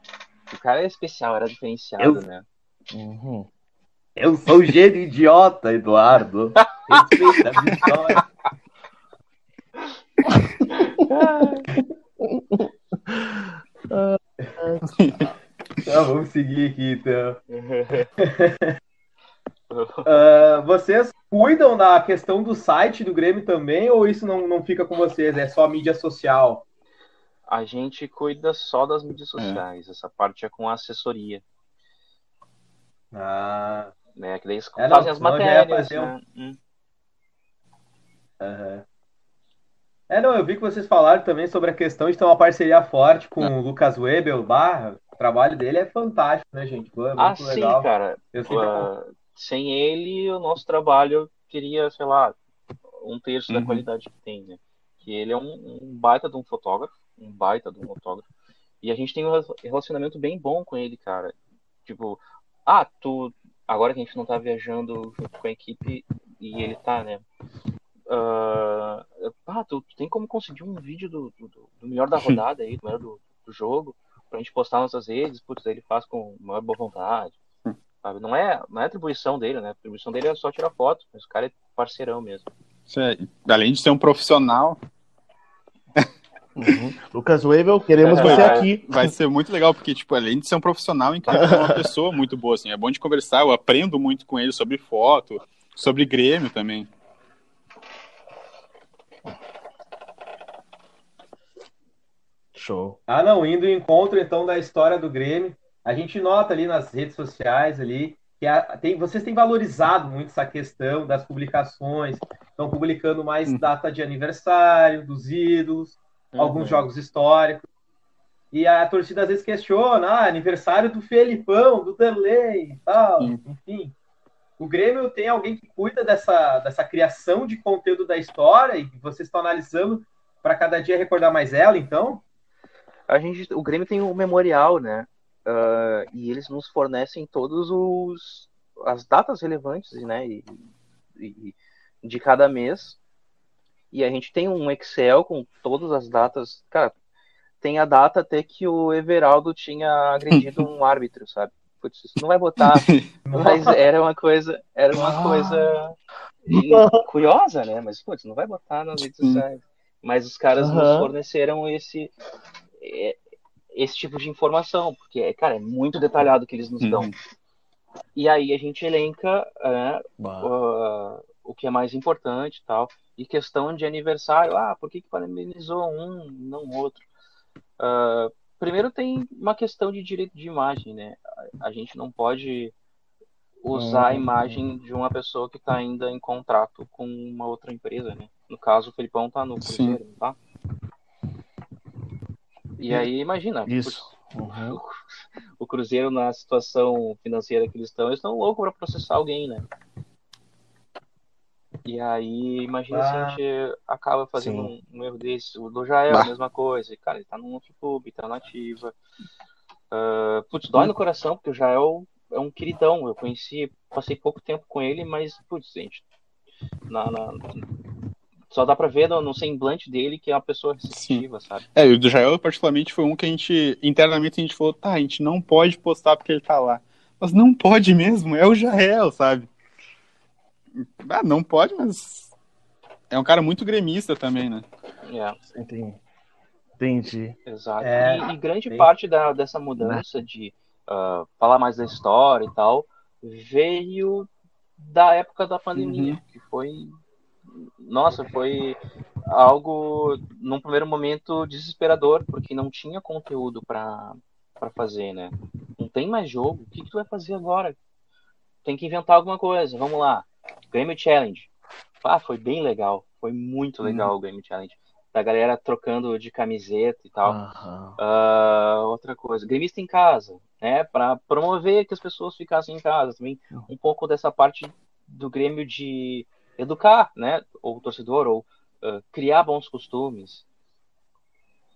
O cara é especial, era diferenciado, eu... né? Uhum. Eu sou um gênio idiota, Eduardo. Respeita a minha história. tá, vamos seguir aqui então. Uh, vocês cuidam da questão do site do Grêmio também, ou isso não, não fica com vocês? É só mídia social? A gente cuida só das mídias é. sociais, é. essa parte é com a assessoria. Ah. Né, que daí eles é, fazem não, as matérias. Né? Um... Hum. Uhum. É, não, eu vi que vocês falaram também sobre a questão de ter uma parceria forte com o Lucas Webel Barra. O trabalho dele é fantástico, né, gente? Pô, é ah, sim, cara. Uh, sem ele, o nosso trabalho teria, sei lá, um terço uhum. da qualidade que tem, né? Que ele é um, um, baita de um fotógrafo, um baita de um fotógrafo. E a gente tem um relacionamento bem bom com ele, cara. Tipo, ah, tu. Agora que a gente não tá viajando junto com a equipe e ele tá, né? Uh, ah, ah, tu, tu tem como conseguir um vídeo do, do, do melhor da rodada aí, do melhor do, do, jogo, pra gente postar nas nossas redes, putz, ele faz com maior boa vontade. Sabe? Não, é, não é atribuição dele, né? A atribuição dele é só tirar foto, mas o cara é parceirão mesmo. É, além de ser um profissional. Uhum. Lucas Weibel, queremos você aqui. Vai ser muito legal, porque, tipo, além de ser um profissional, é uma pessoa muito boa, assim. É bom de conversar, eu aprendo muito com ele sobre foto, sobre Grêmio também. Show. Ah, não, indo em encontro, então, da história do Grêmio, a gente nota ali nas redes sociais ali que a, tem, vocês têm valorizado muito essa questão das publicações, estão publicando mais hum. data de aniversário dos ídolos, uhum. alguns jogos históricos. E a torcida às vezes questiona, ah, aniversário do Felipão, do Derlei e tal, uhum. enfim. O Grêmio tem alguém que cuida dessa, dessa criação de conteúdo da história e vocês estão analisando para cada dia recordar mais ela, então? A gente, o Grêmio tem um memorial, né? Uh, e eles nos fornecem todos os as datas relevantes, né? E, e, de cada mês. E a gente tem um Excel com todas as datas. Cara, tem a data até que o Everaldo tinha agredido um árbitro, sabe? Putz, isso não vai botar. mas era uma coisa. Era uma coisa curiosa, né? Mas, putz, não vai botar nas redes sociais. Mas os caras uhum. nos forneceram esse é, esse tipo de informação, porque, cara, é muito detalhado que eles nos dão. Uhum. E aí a gente elenca é, uh, o que é mais importante e tal. E questão de aniversário, ah, por que, que parabenizou um, não outro? Uh, primeiro tem uma questão de direito de imagem, né? A, a gente não pode usar a uhum. imagem de uma pessoa que está ainda em contrato com uma outra empresa, né? No caso, o Felipão tá no Cruzeiro, tá? E aí, imagina. Isso. Uhum. O Cruzeiro, na situação financeira que eles estão, eles estão loucos para processar alguém, né? E aí, imagina ah, se a gente acaba fazendo um, um, erro desse. O do Jael, a mesma coisa. Cara, ele tá num outro clube, tá na ativa. Uh, putz, dói no coração, porque o Jael é um queridão. Eu conheci, passei pouco tempo com ele, mas, putz, gente, na, na, só dá pra ver no, no, semblante dele que é uma pessoa receptiva, Sim. sabe? É, o do Jael, particularmente, foi um que a gente, internamente, a gente falou, tá, a gente não pode postar porque ele tá lá. Mas não pode mesmo, é o Jael, sabe? Ah, não pode, mas é um cara muito gremista também, né? É. Entendi. Entendi. Exato. É, e, e, grande parte da, dessa mudança né? de uh, falar mais da história e tal veio da época da pandemia, uhum. que foi nossa, foi algo, num primeiro momento, desesperador, porque não tinha conteúdo para fazer, né? Não tem mais jogo. O que, que tu vai fazer agora? Tem que inventar alguma coisa. Vamos lá. Game Challenge. Ah, foi bem legal. Foi muito uhum. legal hum. o Game Challenge. Da galera trocando de camiseta e tal. Uhum. Uh, outra coisa. Gremista em casa. Né? Para promover que as pessoas ficassem em casa. Também uhum. um pouco dessa parte do Grêmio de educar, né, o torcedor, ou uh, criar bons costumes.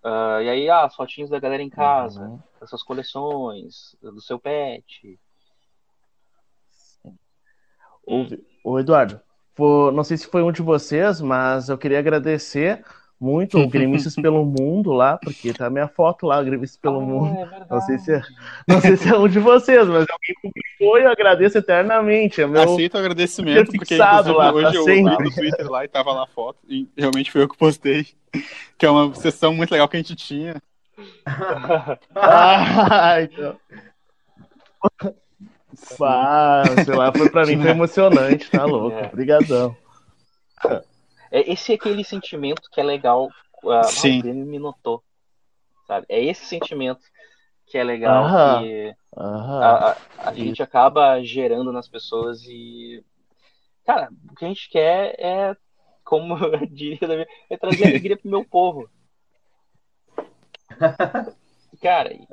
Uh, e aí, ah, as fotinhos da galera em casa, uhum. essas coleções, do seu pet. O, Eduardo, não sei se foi um de vocês, mas eu queria agradecer muito o Gremistas pelo Mundo lá, porque tá a minha foto lá, Gremistas pelo ah, Mundo. É não, sei se é, não sei se é um de vocês, mas alguém publicou e eu agradeço eternamente. É meu... Aceito o agradecimento, porque lá, hoje tá eu sempre. no Twitter lá e tava lá a foto, e realmente foi eu que postei, que é uma sessão muito legal que a gente tinha. ah, então. Ah, sei lá, foi pra mim foi emocionante, tá louco. É. Obrigadão. É, esse é aquele sentimento que é legal. Uh, Sim. o Grêmio me notou. Sabe? É esse sentimento que é legal. Aham. Que Aham. A, a, a gente acaba gerando nas pessoas e. Cara, o que a gente quer é, como eu diria, é trazer alegria pro meu povo. Cara, e,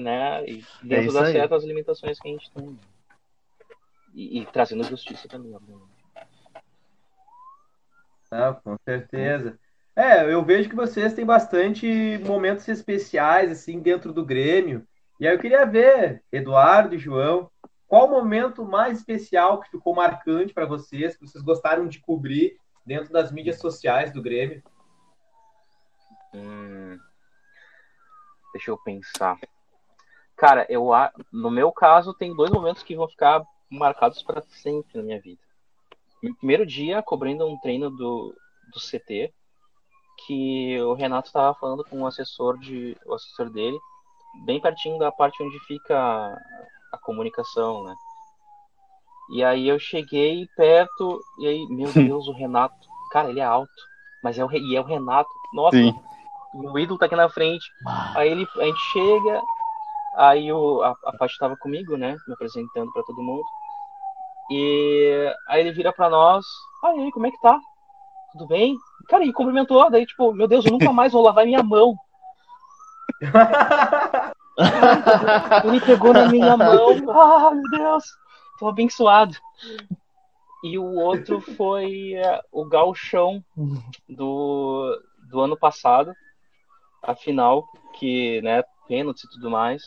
né? E é dentro é das certas limitações que a gente tem. E, e trazendo justiça também, obviamente. Ah, com certeza. É, eu vejo que vocês têm bastante momentos especiais, assim, dentro do Grêmio. E aí eu queria ver, Eduardo e João, qual o momento mais especial que ficou marcante para vocês, que vocês gostaram de cobrir dentro das mídias sociais do Grêmio? Hum, deixa eu pensar. Cara, eu no meu caso tem dois momentos que vão ficar marcados para sempre na minha vida. No primeiro dia, cobrindo um treino do, do CT, que o Renato estava falando com o assessor de o assessor dele, bem pertinho da parte onde fica a, a comunicação, né? E aí eu cheguei perto e aí, meu Deus, o Renato, cara, ele é alto, mas é o e é o Renato. Nossa, Sim. o ídolo tá aqui na frente. Aí ele a gente chega, aí o a, a Paty estava comigo, né, me apresentando para todo mundo. E aí ele vira para nós, ah, aí, como é que tá? Tudo bem? Cara, e cumprimentou, daí tipo, meu Deus, eu nunca mais vou lavar minha mão. ele pegou na minha mão, ah, meu Deus, tô abençoado. E o outro foi uh, o galchão do, do ano passado, a final, que, né, pênaltis e tudo mais.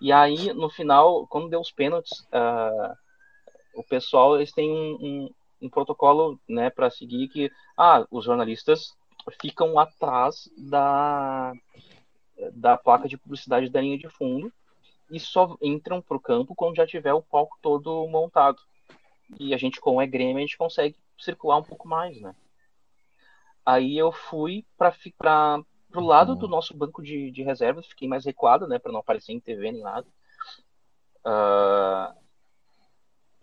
E aí, no final, quando deu os pênaltis, uh, o pessoal eles têm um, um, um protocolo né, para seguir que ah, os jornalistas ficam atrás da, da placa de publicidade da linha de fundo e só entram para o campo quando já tiver o palco todo montado. E a gente, como é Grêmio, a gente consegue circular um pouco mais, né? Aí eu fui para pro lado do nosso banco de, de reservas, fiquei mais recuado, né, para não aparecer em TV nem nada. Uh,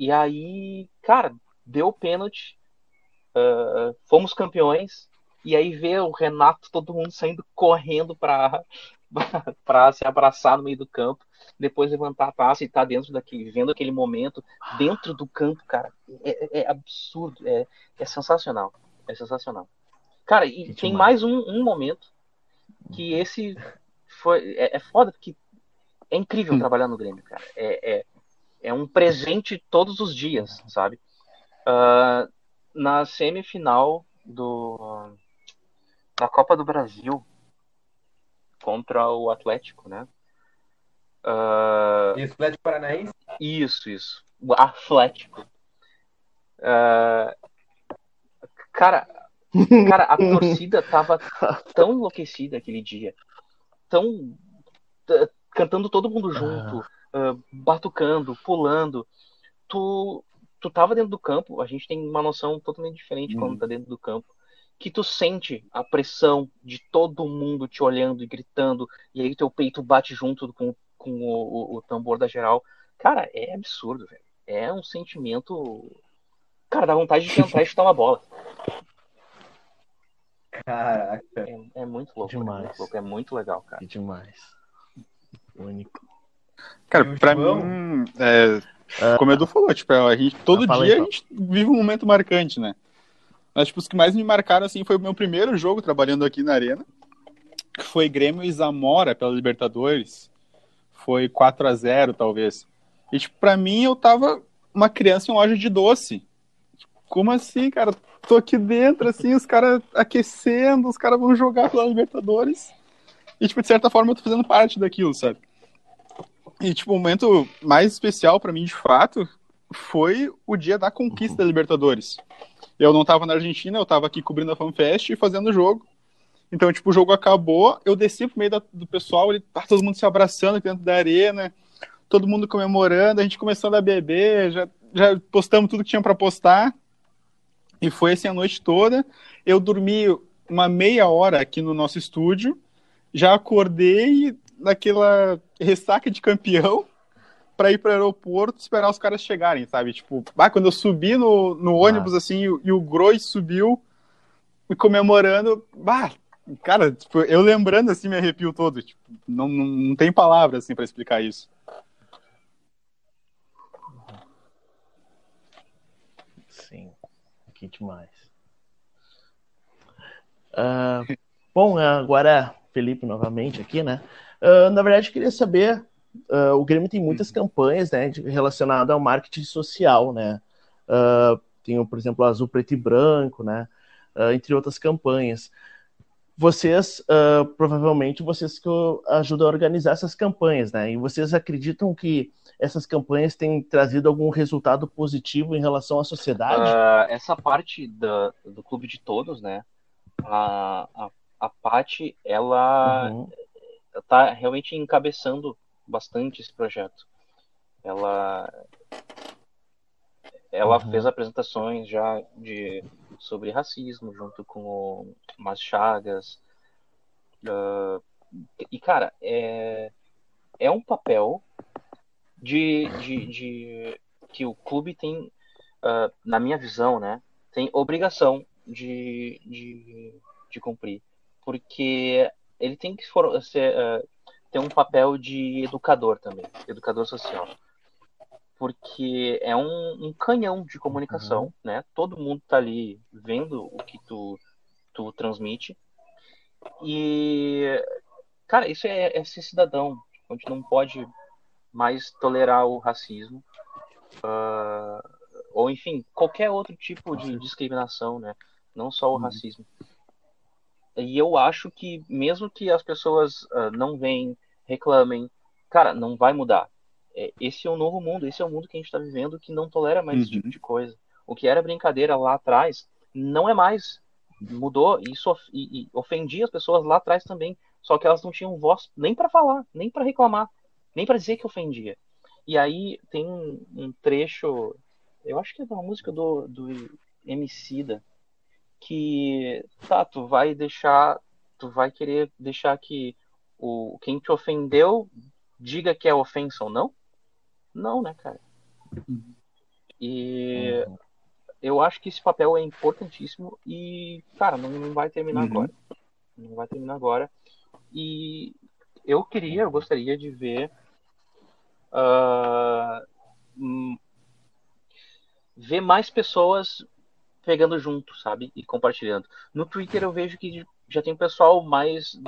e aí, cara, deu o pênalti, uh, fomos campeões, e aí vê o Renato, todo mundo saindo correndo para para se abraçar no meio do campo, depois levantar a taça e estar tá dentro daquele, vendo aquele momento dentro do campo, cara, é, é absurdo, é, é sensacional, é sensacional. Cara, e que tem mais um, um, momento que esse foi é, é foda porque é incrível hum. trabalhar no Grêmio, cara. É, é, um presente todos os dias, sabe? Uh, na semifinal do da Copa do Brasil contra o Atlético, né? Uh, isso, Atlético Paranaense? Isso, isso. O Atlético. Uh, cara, cara, a torcida tava tão enlouquecida aquele dia, tão cantando todo mundo junto, uh, batucando, pulando. Tu, tu tava dentro do campo, a gente tem uma noção totalmente diferente quando uhum. tá dentro do campo. Que tu sente a pressão de todo mundo te olhando e gritando, e aí teu peito bate junto com, com o, o, o tambor da geral. Cara, é absurdo, velho. É um sentimento. Cara, dá vontade de entrar e chutar uma bola. Caraca. É, é muito louco. Demais. É muito, louco, é muito legal, cara. demais. Único. Cara, pra mim, é, como o Edu falou, tipo, a gente, todo dia então. a gente vive um momento marcante, né? Mas, tipo, os que mais me marcaram, assim, foi o meu primeiro jogo trabalhando aqui na Arena, que foi Grêmio e Zamora pela Libertadores. Foi 4 a 0 talvez. E, tipo, pra mim, eu tava uma criança em loja de doce. Como assim, cara? Tô aqui dentro, assim, os caras aquecendo, os caras vão jogar pela Libertadores. E, tipo, de certa forma, eu tô fazendo parte daquilo, sabe? E, tipo, o momento mais especial para mim, de fato, foi o dia da conquista da Libertadores. Eu não tava na Argentina, eu tava aqui cobrindo a FanFest e fazendo o jogo. Então, tipo, o jogo acabou, eu desci pro meio da, do pessoal, ele, tá todo mundo se abraçando aqui dentro da arena, todo mundo comemorando, a gente começando a beber, já, já postamos tudo que tinha para postar. E foi assim a noite toda. Eu dormi uma meia hora aqui no nosso estúdio, já acordei naquela ressaca de campeão para ir para o aeroporto esperar os caras chegarem, sabe? Tipo, ah, quando eu subi no, no ônibus, ah. assim, e, e o Grois subiu e comemorando, bah, cara, tipo, eu lembrando, assim, me arrepio todo. Tipo, não, não, não tem palavras, assim, para explicar isso. Sim, que demais. Uh, bom, agora Felipe novamente aqui, né? Uh, na verdade, eu queria saber, uh, o Grêmio tem muitas uhum. campanhas, né, relacionadas ao marketing social, né? Uh, tem, por exemplo, Azul, Preto e Branco, né? entre outras campanhas. Vocês, provavelmente, vocês que ajudam a organizar essas campanhas, né? E vocês acreditam que essas campanhas têm trazido algum resultado positivo em relação à sociedade? essa parte da, do Clube de Todos, né? A, a, a Paty, ela uhum. Tá realmente encabeçando bastante esse projeto. Ela ela uhum. fez apresentações já de sobre racismo junto com o Mas Chagas. Uh, e cara, é é um papel de, de, de que o clube tem, uh, na minha visão, né, tem obrigação de, de, de cumprir, porque ele tem que for, ser, uh, ter um papel de educador também, educador social, porque é um, um canhão de comunicação, uhum. né? Todo mundo tá ali vendo o que tu, tu transmite e cara, isso é, é ser cidadão. A gente não pode mais tolerar o racismo uh, ou enfim qualquer outro tipo de discriminação, né? Não só o uhum. racismo. E eu acho que mesmo que as pessoas uh, não venham, reclamem, cara, não vai mudar. É, esse é o novo mundo, esse é o mundo que a gente está vivendo que não tolera mais uhum. esse tipo uhum. de coisa. O que era brincadeira lá atrás não é mais. Mudou e, isso, e, e ofendia as pessoas lá atrás também. Só que elas não tinham voz nem para falar, nem para reclamar, nem para dizer que ofendia. E aí tem um, um, trecho, eu acho que é uma música do, do Emicida, que tá, tu vai deixar, tu vai querer deixar que o quem te ofendeu diga que é ofensa ou não? Não, né, cara? E uhum. eu acho que esse papel é importantíssimo e, cara, não, não vai terminar uhum. agora. Não vai terminar agora. E eu queria, eu gostaria de ver uh, ver mais pessoas pegando junto, sabe? E compartilhando. No Twitter eu vejo que já tem um pessoal mais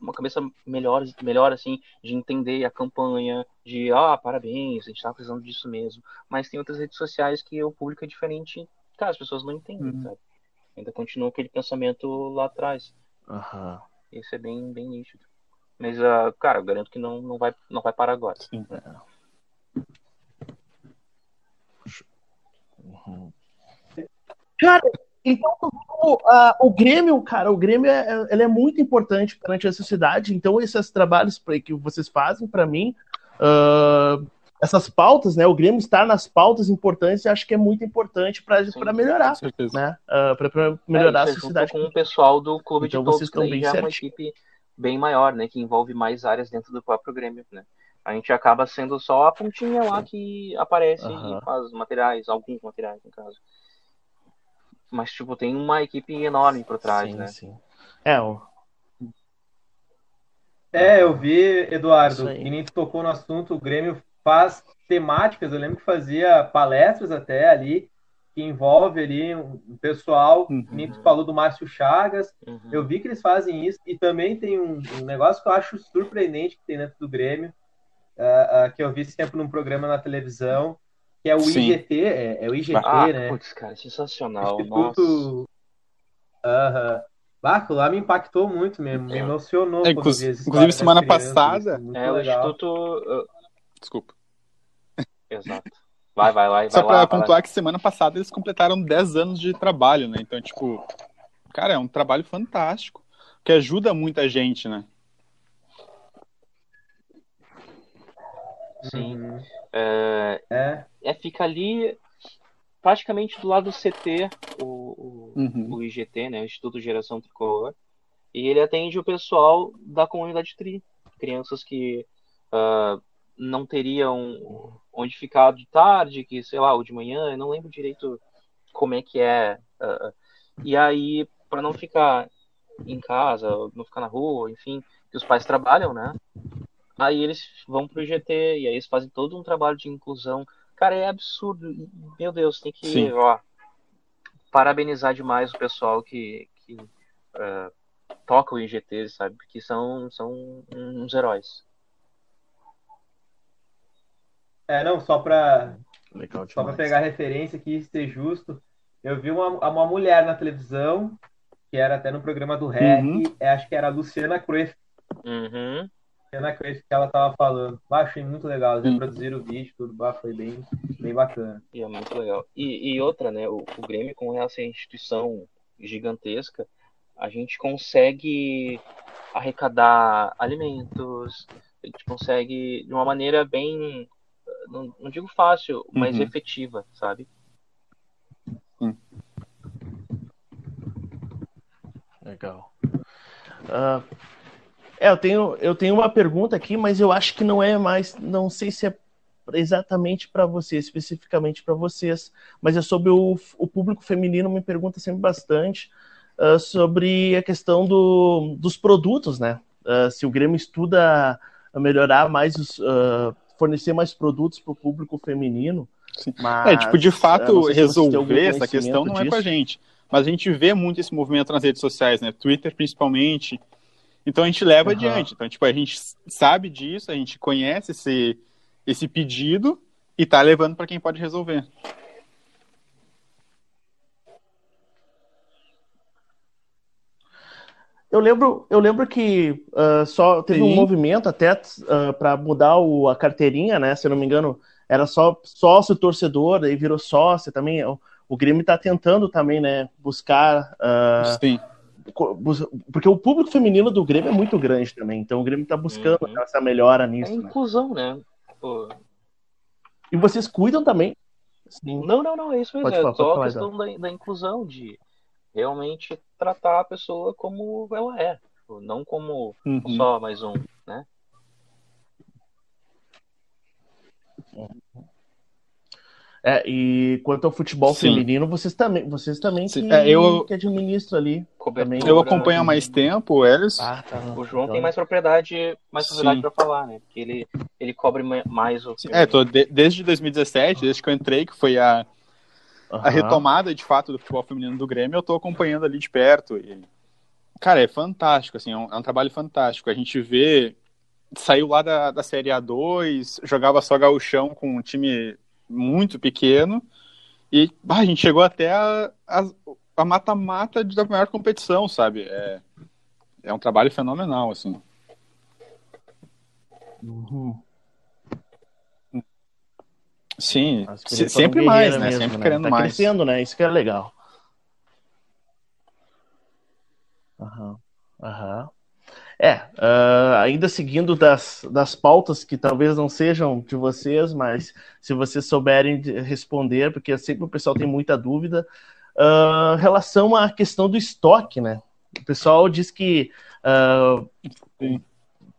uma cabeça melhor, melhor assim, de entender a campanha, de ah, parabéns, a gente tá precisando disso mesmo. Mas tem outras redes sociais que o público é diferente, cara, as pessoas não entendem, uhum. sabe? Ainda continua aquele pensamento lá atrás. Uhum. Isso é bem, bem nítido. Mas, uh, cara, eu garanto que não, não, vai, não vai parar agora. Sim. É. Uhum. Cara, então o, uh, o Grêmio, cara, o Grêmio é, é, ele é muito importante perante a sociedade. Então, esses trabalhos que vocês fazem, para mim, uh, essas pautas, né? O Grêmio estar nas pautas importantes, acho que é muito importante para melhorar, né? Uh, para melhorar é, a sociedade. Com o pessoal do clube então, de todos, vocês estão bem já é uma equipe bem maior, né? Que envolve mais áreas dentro do próprio Grêmio, né? A gente acaba sendo só a pontinha lá que aparece uhum. e faz materiais, alguns materiais, no caso. Mas, tipo, tem uma equipe enorme por trás, sim, né? Sim. É, o... é, eu vi, Eduardo, que nem tu tocou no assunto, o Grêmio faz temáticas, eu lembro que fazia palestras até ali, que envolve ali um pessoal, uhum. que nem tu falou do Márcio Chagas, uhum. eu vi que eles fazem isso, e também tem um, um, negócio que eu acho surpreendente que tem dentro do Grêmio, uh, uh, que eu vi sempre num programa na televisão, que é o Sim. IGT, é, é, o IGT, ah, né? Putz, cara, sensacional. Instituto... Nossa. Aham. Baco, lá me impactou muito mesmo, me emocionou. É, inclusive, inclusive semana passada. É, o Instituto. Desculpa. Exato. Vai, vai, vai. Só vai pra lá, pontuar que semana passada eles completaram 10 anos de trabalho, né? Então, tipo, cara, é um trabalho fantástico, que ajuda muita gente, né? Sim. Uhum. É, é. é, fica ali praticamente do lado do CT, o, o, uhum. o IGT, né, o Instituto Geração Tricolor, e ele atende o pessoal da comunidade TRI, crianças que uh, não teriam onde ficar de tarde, que sei lá, ou de manhã, eu não lembro direito como é que é. Uh, e aí, para não ficar em casa, não ficar na rua, enfim, que os pais trabalham, né? Aí eles vão pro GT e aí eles fazem todo um trabalho de inclusão. Cara, é absurdo. Meu Deus, tem que Sim. ó, parabenizar demais o pessoal que, que uh, toca o IGT, sabe? Porque são, são uns heróis. É, não, só para só para pegar referência aqui, ser justo, eu vi uma, uma mulher na televisão, que era até no programa do REC, uhum. É, acho que era a Luciana Cruyff. Uhum cena que ela tava falando. Bah, achei muito legal. Eles reproduziram o vídeo, tudo. Bah, foi bem, bem bacana. E é muito legal. E, e outra, né? O, o Grêmio, com essa instituição gigantesca, a gente consegue arrecadar alimentos, a gente consegue de uma maneira bem, não, não digo fácil, mas uhum. efetiva, sabe? Sim. Legal. Uh, é, eu tenho, eu tenho uma pergunta aqui, mas eu acho que não é mais, não sei se é exatamente para você, especificamente para vocês, mas é sobre o, o público feminino, me pergunta sempre bastante uh, sobre a questão do, dos produtos, né? Uh, se o Grêmio estuda melhorar mais, os, uh, fornecer mais produtos para o público feminino. Mas, é, tipo, de fato, resolver essa questão não disso. é com a gente. Mas a gente vê muito esse movimento nas redes sociais, né? Twitter, principalmente. Então a gente leva uhum. adiante. Então, tipo, a gente sabe disso, a gente conhece esse, esse pedido e tá levando para quem pode resolver. Eu lembro, eu lembro que uh, só teve Sim. um movimento até uh, para mudar o, a carteirinha, né? Se eu não me engano, era só sócio torcedor, aí virou sócio também. O, o Grêmio está tentando também, né? Buscar. Uh. Porque o público feminino do Grêmio é muito grande também, então o Grêmio está buscando uhum. essa melhora nisso. É inclusão, né? né? Pô. E vocês cuidam também? Sim. Não, não, não, é isso mesmo. Pode é falar, só a questão da, da, inclusão, de realmente tratar a pessoa como ela é. Não como uhum. só mais um, né? É, e quanto ao futebol Sim. feminino, vocês também, vocês também que, é, eu, que administram ali. Também, eu acompanho há mais tempo, eles. Ah, tá. O João então... tem mais propriedade, mais propriedade para falar, né? Porque ele, ele cobre mais o. Sim, é, tô de, desde 2017, desde que eu entrei, que foi a, uhum. a retomada de fato do futebol feminino do Grêmio, eu tô acompanhando ali de perto. E, cara, é fantástico, assim, é um, é um trabalho fantástico. A gente vê. Saiu lá da, da Série A2, jogava só gauchão com um time muito pequeno. E bah, a gente chegou até a mata-mata da maior competição, sabe? É, é um trabalho fenomenal, assim. Uhum. Sim, sempre mais, né? Mesmo, sempre né? querendo tá mais. crescendo, né? Isso que é legal. Aham. Uhum. Aham. Uhum. É, uh, ainda seguindo das, das pautas que talvez não sejam de vocês, mas se vocês souberem responder, porque sempre o pessoal tem muita dúvida, uh, relação à questão do estoque, né? O pessoal diz que uh,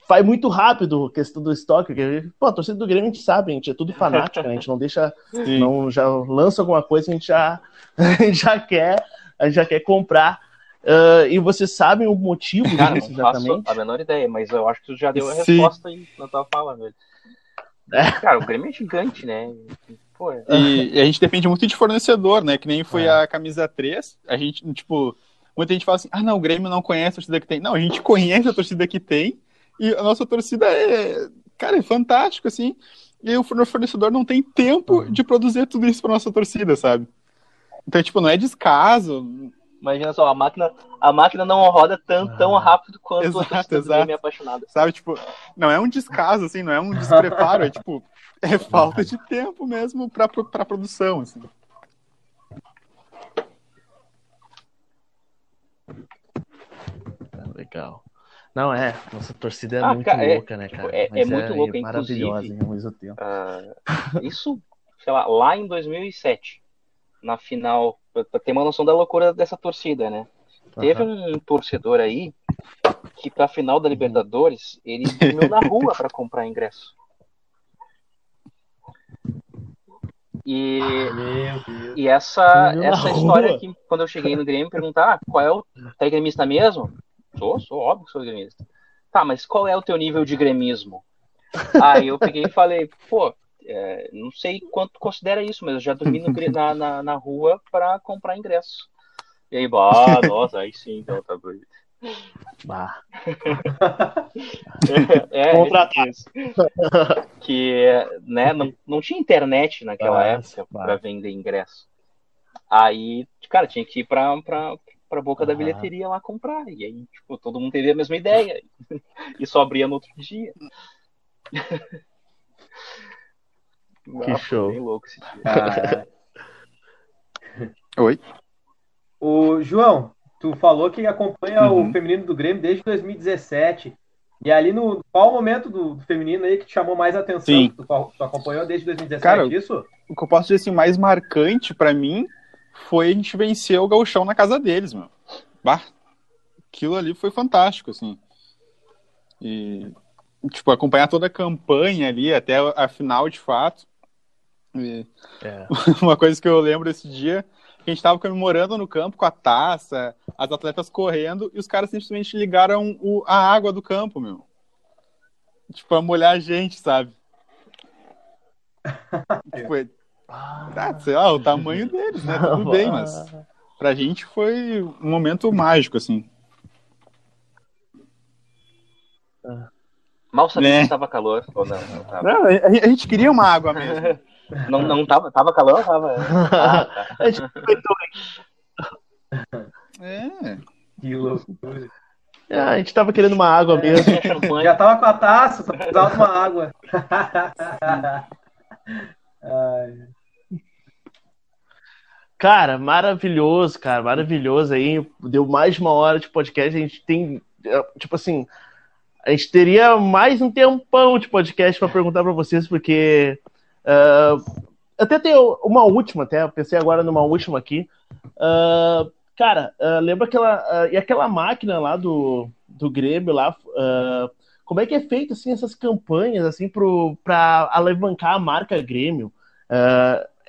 vai muito rápido a questão do estoque, porque, pô, a torcida do Grêmio a gente sabe, a gente é tudo fanático, né? a gente não deixa, não já lança alguma coisa, a gente já, a gente já quer, a gente já quer comprar. Uh, e vocês sabem o motivo Cara, disso exatamente? a menor ideia, mas eu acho que tu já deu a Sim. resposta aí não tava falando. É. Cara, o Grêmio é gigante, né? Pô, é... e, e, a gente depende muito de fornecedor, né? Que nem foi é. a camisa 3. A gente, tipo, muita gente fala assim: ah, não, o Grêmio não conhece a torcida que tem. Não, a gente conhece a torcida que tem. E a nossa torcida é, cara, é fantástico, assim. E o fornecedor não tem tempo uhum. de produzir tudo isso pra nossa torcida, sabe? Então, tipo, não é descaso, Imagina só, a máquina, a máquina não roda tão, tão ah, rápido quanto exato, a exato. apaixonada. Sabe, tipo, não é um descaso, assim, não é um despreparo, é tipo, é falta de tempo mesmo pra, pra produção, assim. Legal. Não, é, nossa torcida é ah, muito cara, é, louca, né, cara? É, é muito é, louca, é maravilhosa tempo. Uh, isso, sei lá, lá em 2007, na final pra ter uma noção da loucura dessa torcida, né? Uhum. Teve um torcedor aí que pra final da Libertadores ele dormiu na rua para comprar ingresso. E, e essa, essa história que quando eu cheguei no Grêmio perguntar ah, qual é o tá gremista mesmo? Sou, sou óbvio que sou gremista. Tá, mas qual é o teu nível de gremismo? Aí eu peguei e falei, pô, é, não sei quanto considera isso, mas eu já dormi no, na, na, na, rua para comprar ingresso. E aí, bah, nossa, aí sim, então tá doido. Bah. é, é que né, não, não tinha internet naquela ah, época para vender ingresso. Aí, cara, tinha que ir pra, pra, pra boca ah. da bilheteria lá comprar. E aí, tipo, todo mundo teve a mesma ideia. e só abria no outro dia. Que show. Bem louco esse dia. Ah. Oi. O João, tu falou que acompanha uhum. o feminino do Grêmio desde 2017. E ali no qual momento do, do feminino aí que te chamou mais atenção? Sim. Tu, tu, acompanhou desde 2017 Cara, isso? O que eu posso dizer assim, mais marcante para mim foi a gente vencer o gauchão na casa deles, meu. Bah, aquilo ali foi fantástico, assim. E, tipo, acompanhar toda a campanha ali, até a final de fato. E, é. Uma coisa que eu lembro esse dia, a gente tava comemorando no campo com a taça, as atletas correndo, e os caras simplesmente ligaram o, a água do campo, meu. Tipo, a molhar a gente, sabe? tipo, ah, sei lá, o tamanho deles, né? Tudo bem, mas pra gente foi um momento mágico, assim. Mal sabia é. se estava calor ou não. Não, tava. não a, a, gente queria uma água mesmo. Não, não tava, tava calor? Tava. Ah, tá. a gente É. Que loucura. É, a gente tava querendo uma água é, mesmo. Já tava com a taça, só precisava de uma água. Ai. Cara, maravilhoso, cara, maravilhoso aí. Deu mais de uma hora de podcast. A gente tem, é, tipo assim, a gente teria mais um tempão de podcast para perguntar para vocês, porque uh, até tem uma última, até pensei agora numa última aqui. Uh, cara, uh, lembra aquela e aquela máquina lá do, do Grêmio lá? como é que é feito assim essas campanhas assim para alavancar a marca Grêmio?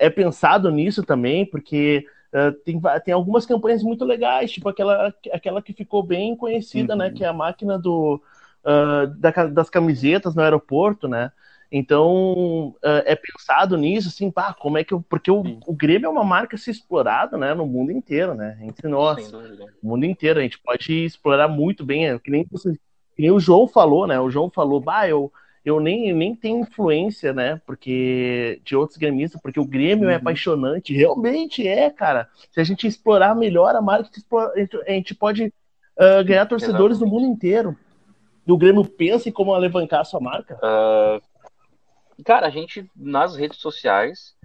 é pensado nisso também, porque uh, tem, tem algumas campanhas muito legais, tipo aquela, aquela que ficou bem conhecida, né, uhum. né? Que é a máquina do, uh, da, das camisetas no aeroporto, né? Então uh, é pensado nisso, assim, pá, como é que eu. Porque o, o Grêmio é uma marca se explorada, né, no mundo inteiro, né? Entre nós. O mundo inteiro. A gente pode explorar muito bem, é, que nem, que nem o João falou, né? O João falou, bah, eu eu nem, nem tenho influência, né? Porque de outros gremistas, porque o Grêmio é uhum. é apaixonante, realmente é, cara. Se a gente explorar melhor a marca, a gente pode uh, ganhar torcedores Exatamente. no mundo inteiro. E o Grêmio pensa em como alavancar a sua marca? Uh, cara, a gente, nas redes sociais,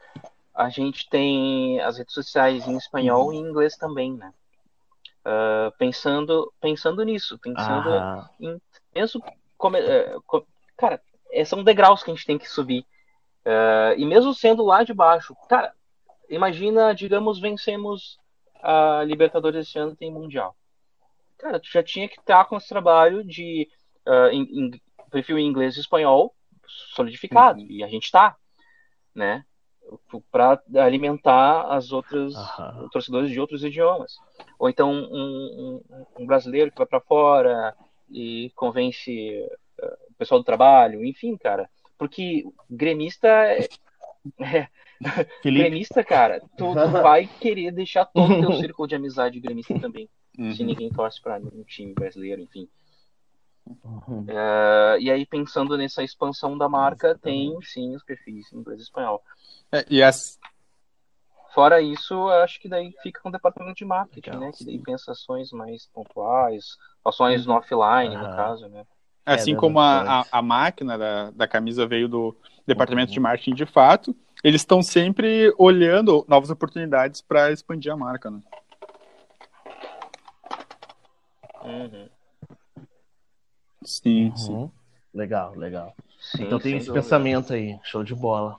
a gente tem as redes sociais em espanhol e em inglês também, né? Uh, pensando, pensando nisso, pensando ah. em. Penso como, uh, cara, é, são degraus que a gente tem que subir. Uh, e mesmo sendo lá de baixo, cara, imagina, digamos, vencemos a Libertadores esse ano, tem Mundial. Cara, tu já tinha que estar com esse trabalho de uh, em, em, perfil em inglês e espanhol solidificado, uhum. e a gente está, né? Para alimentar as outras uhum. torcedores de outros idiomas. Ou então um, um, um brasileiro que vai para fora e convence o pessoal do trabalho, enfim, cara. Porque gremista é. é gremista, cara, tu, tu, vai querer deixar todo o teu círculo de amizade gremista também. Uhum. Se ninguém torce para um time brasileiro, enfim. Uhum. Uh, e aí, pensando nessa expansão da marca, tem sim os perfis em inglês e espanhol. É, e as... Fora isso, acho que daí fica com o departamento de marketing, Legal, né? Que daí pensa ações mais pontuais, ações no offline, no caso, né? Assim é, como a, a, a, máquina da, da camisa veio do departamento uhum. de marketing de fato, eles estão sempre olhando novas oportunidades para expandir a marca, né? Uhum. Sim, uhum. sim. Legal, legal. Sim, então tem esse dúvida. pensamento aí, show de bola.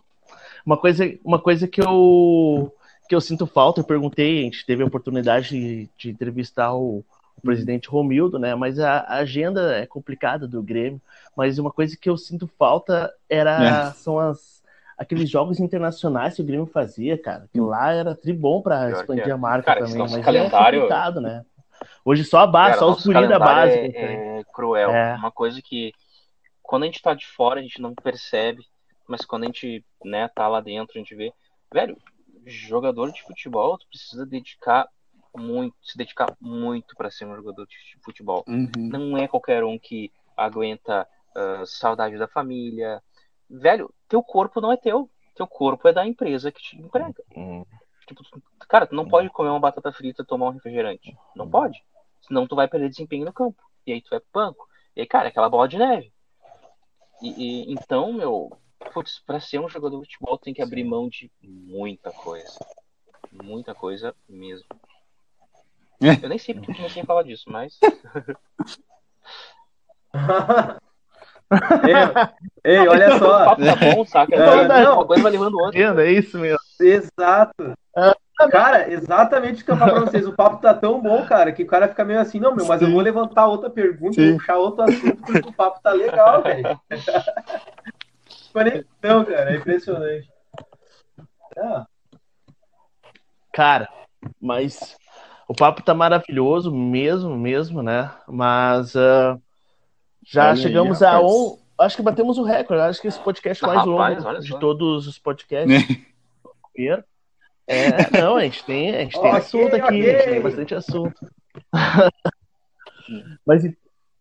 Uma coisa, uma coisa que eu que eu sinto falta, eu perguntei, a gente teve a oportunidade de, de entrevistar o, o presidente Romildo, né? Mas a, a, agenda é complicada do Grêmio. Mas uma coisa que eu sinto falta era é. são as aqueles jogos internacionais que o Grêmio fazia, cara. Que lá era tribom para expandir é. a marca cara, também, mas é calendário... é complicado, né? Hoje só a base, cara, só os guri da base. É, é cruel. É. Uma coisa que quando a gente tá de fora a gente não percebe, mas quando a gente, né, tá lá dentro a gente vê, velho, jogador de futebol, tu precisa dedicar muito, se dedicar muito para ser um jogador de futebol. Uhum. Não é qualquer um que aguenta uh, saudade da família. Velho, teu corpo não é teu. Teu corpo é da empresa que te emprega. Uhum. Tipo, cara, tu não pode comer uma batata frita e tomar um refrigerante. Não pode. Senão tu vai perder desempenho no campo. E aí tu vai pro banco. E aí, cara, é aquela bola de neve. E, e então, meu, putz, pra ser um jogador de futebol tem que abrir mão de muita coisa. Muita coisa mesmo. Eu nem sei porque comecei a falar disso, mas. ei, ei, olha só. O papo tá bom, saca? É, não, uma coisa vai levando outra. É isso mesmo. Exato. Cara, exatamente o que eu falo pra vocês. O papo tá tão bom, cara, que o cara fica meio assim, não, meu, mas Sim. eu vou levantar outra pergunta, vou puxar outro assunto, porque o papo tá legal, velho. Conexão, cara, é impressionante. Ah. Cara, mas o papo tá maravilhoso, mesmo, mesmo, né? Mas uh, já chegamos aí, a um. Acho que batemos o recorde. Acho que esse podcast mais rapaz, longo de todos os podcasts. É, não, a gente tem, a gente tem okay, assunto aqui, okay. a gente tem bastante assunto. mas,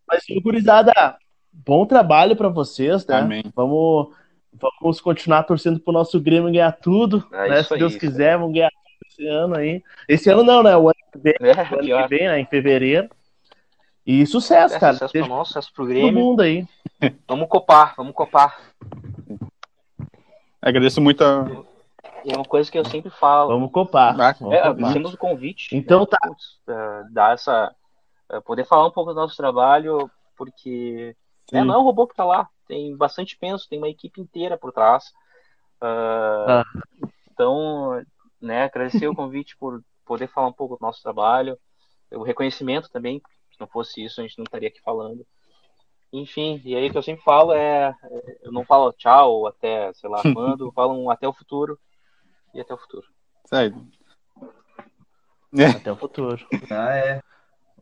mas, gurizada, bom trabalho para vocês, né? Amém. Vamos, vamos continuar torcendo pro nosso Grêmio ganhar tudo, é né? Se aí, Deus quiser, vamos ganhar tudo esse ano aí. Esse ano não, né? O ano que vem, é, o ano que vem né? Em fevereiro. E sucesso, é, cara. Sucesso para nós, sucesso pro Grêmio. Todo mundo aí. Vamos copar, vamos copar. Agradeço muito a é uma coisa que eu sempre falo. Vamos copar. Vamos é, temos o convite. Então tá. Uh, dar essa. Uh, poder falar um pouco do nosso trabalho, porque né, não é um robô que tá lá. Tem bastante penso, tem uma equipe inteira por trás. Uh, ah. Então, né, agradecer o convite por poder falar um pouco do nosso trabalho. O reconhecimento também, se não fosse isso, a gente não estaria aqui falando. Enfim, e aí o que eu sempre falo é, eu não falo tchau até, sei lá, quando, eu falo um até o futuro e até o futuro. Sério. É. Até o futuro. Ah, é.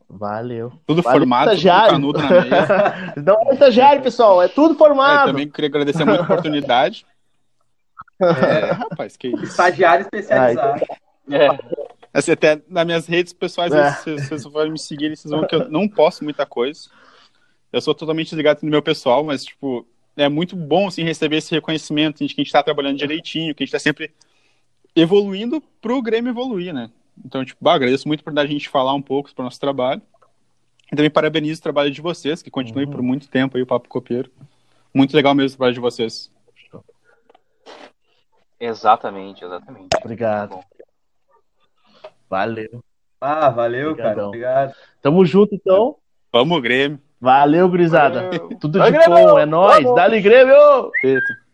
Valeu. Tudo Valeu, formado, estagiário. tudo na mesa. Não é estagiário, pessoal, é tudo formado. É, também queria agradecer muito a oportunidade. É, rapaz, que isso. Estagiário especializado. É. Assim, até nas minhas redes pessoais, é. vocês forem me seguir, vocês vão que eu não posto muita coisa. Eu sou totalmente ligado no meu pessoal, mas, tipo, é muito bom, assim, receber esse reconhecimento de que a gente está trabalhando direitinho, que a gente está sempre evoluindo pro Grêmio evoluir, né? Então, tipo, bah, agradeço muito por dar a gente falar um pouco sobre o nosso trabalho. E também parabenizo o trabalho de vocês, que continue uhum. por muito tempo aí o Papo Copeiro. Muito legal mesmo o trabalho de vocês. Exatamente, exatamente. Obrigado. Valeu. Ah, valeu, Obrigadão. cara. Obrigado. Tamo junto, então. Vamos, Grêmio. Valeu, gurizada. Tudo de bom, é nóis. Dá-lhe Grêmio! Feito.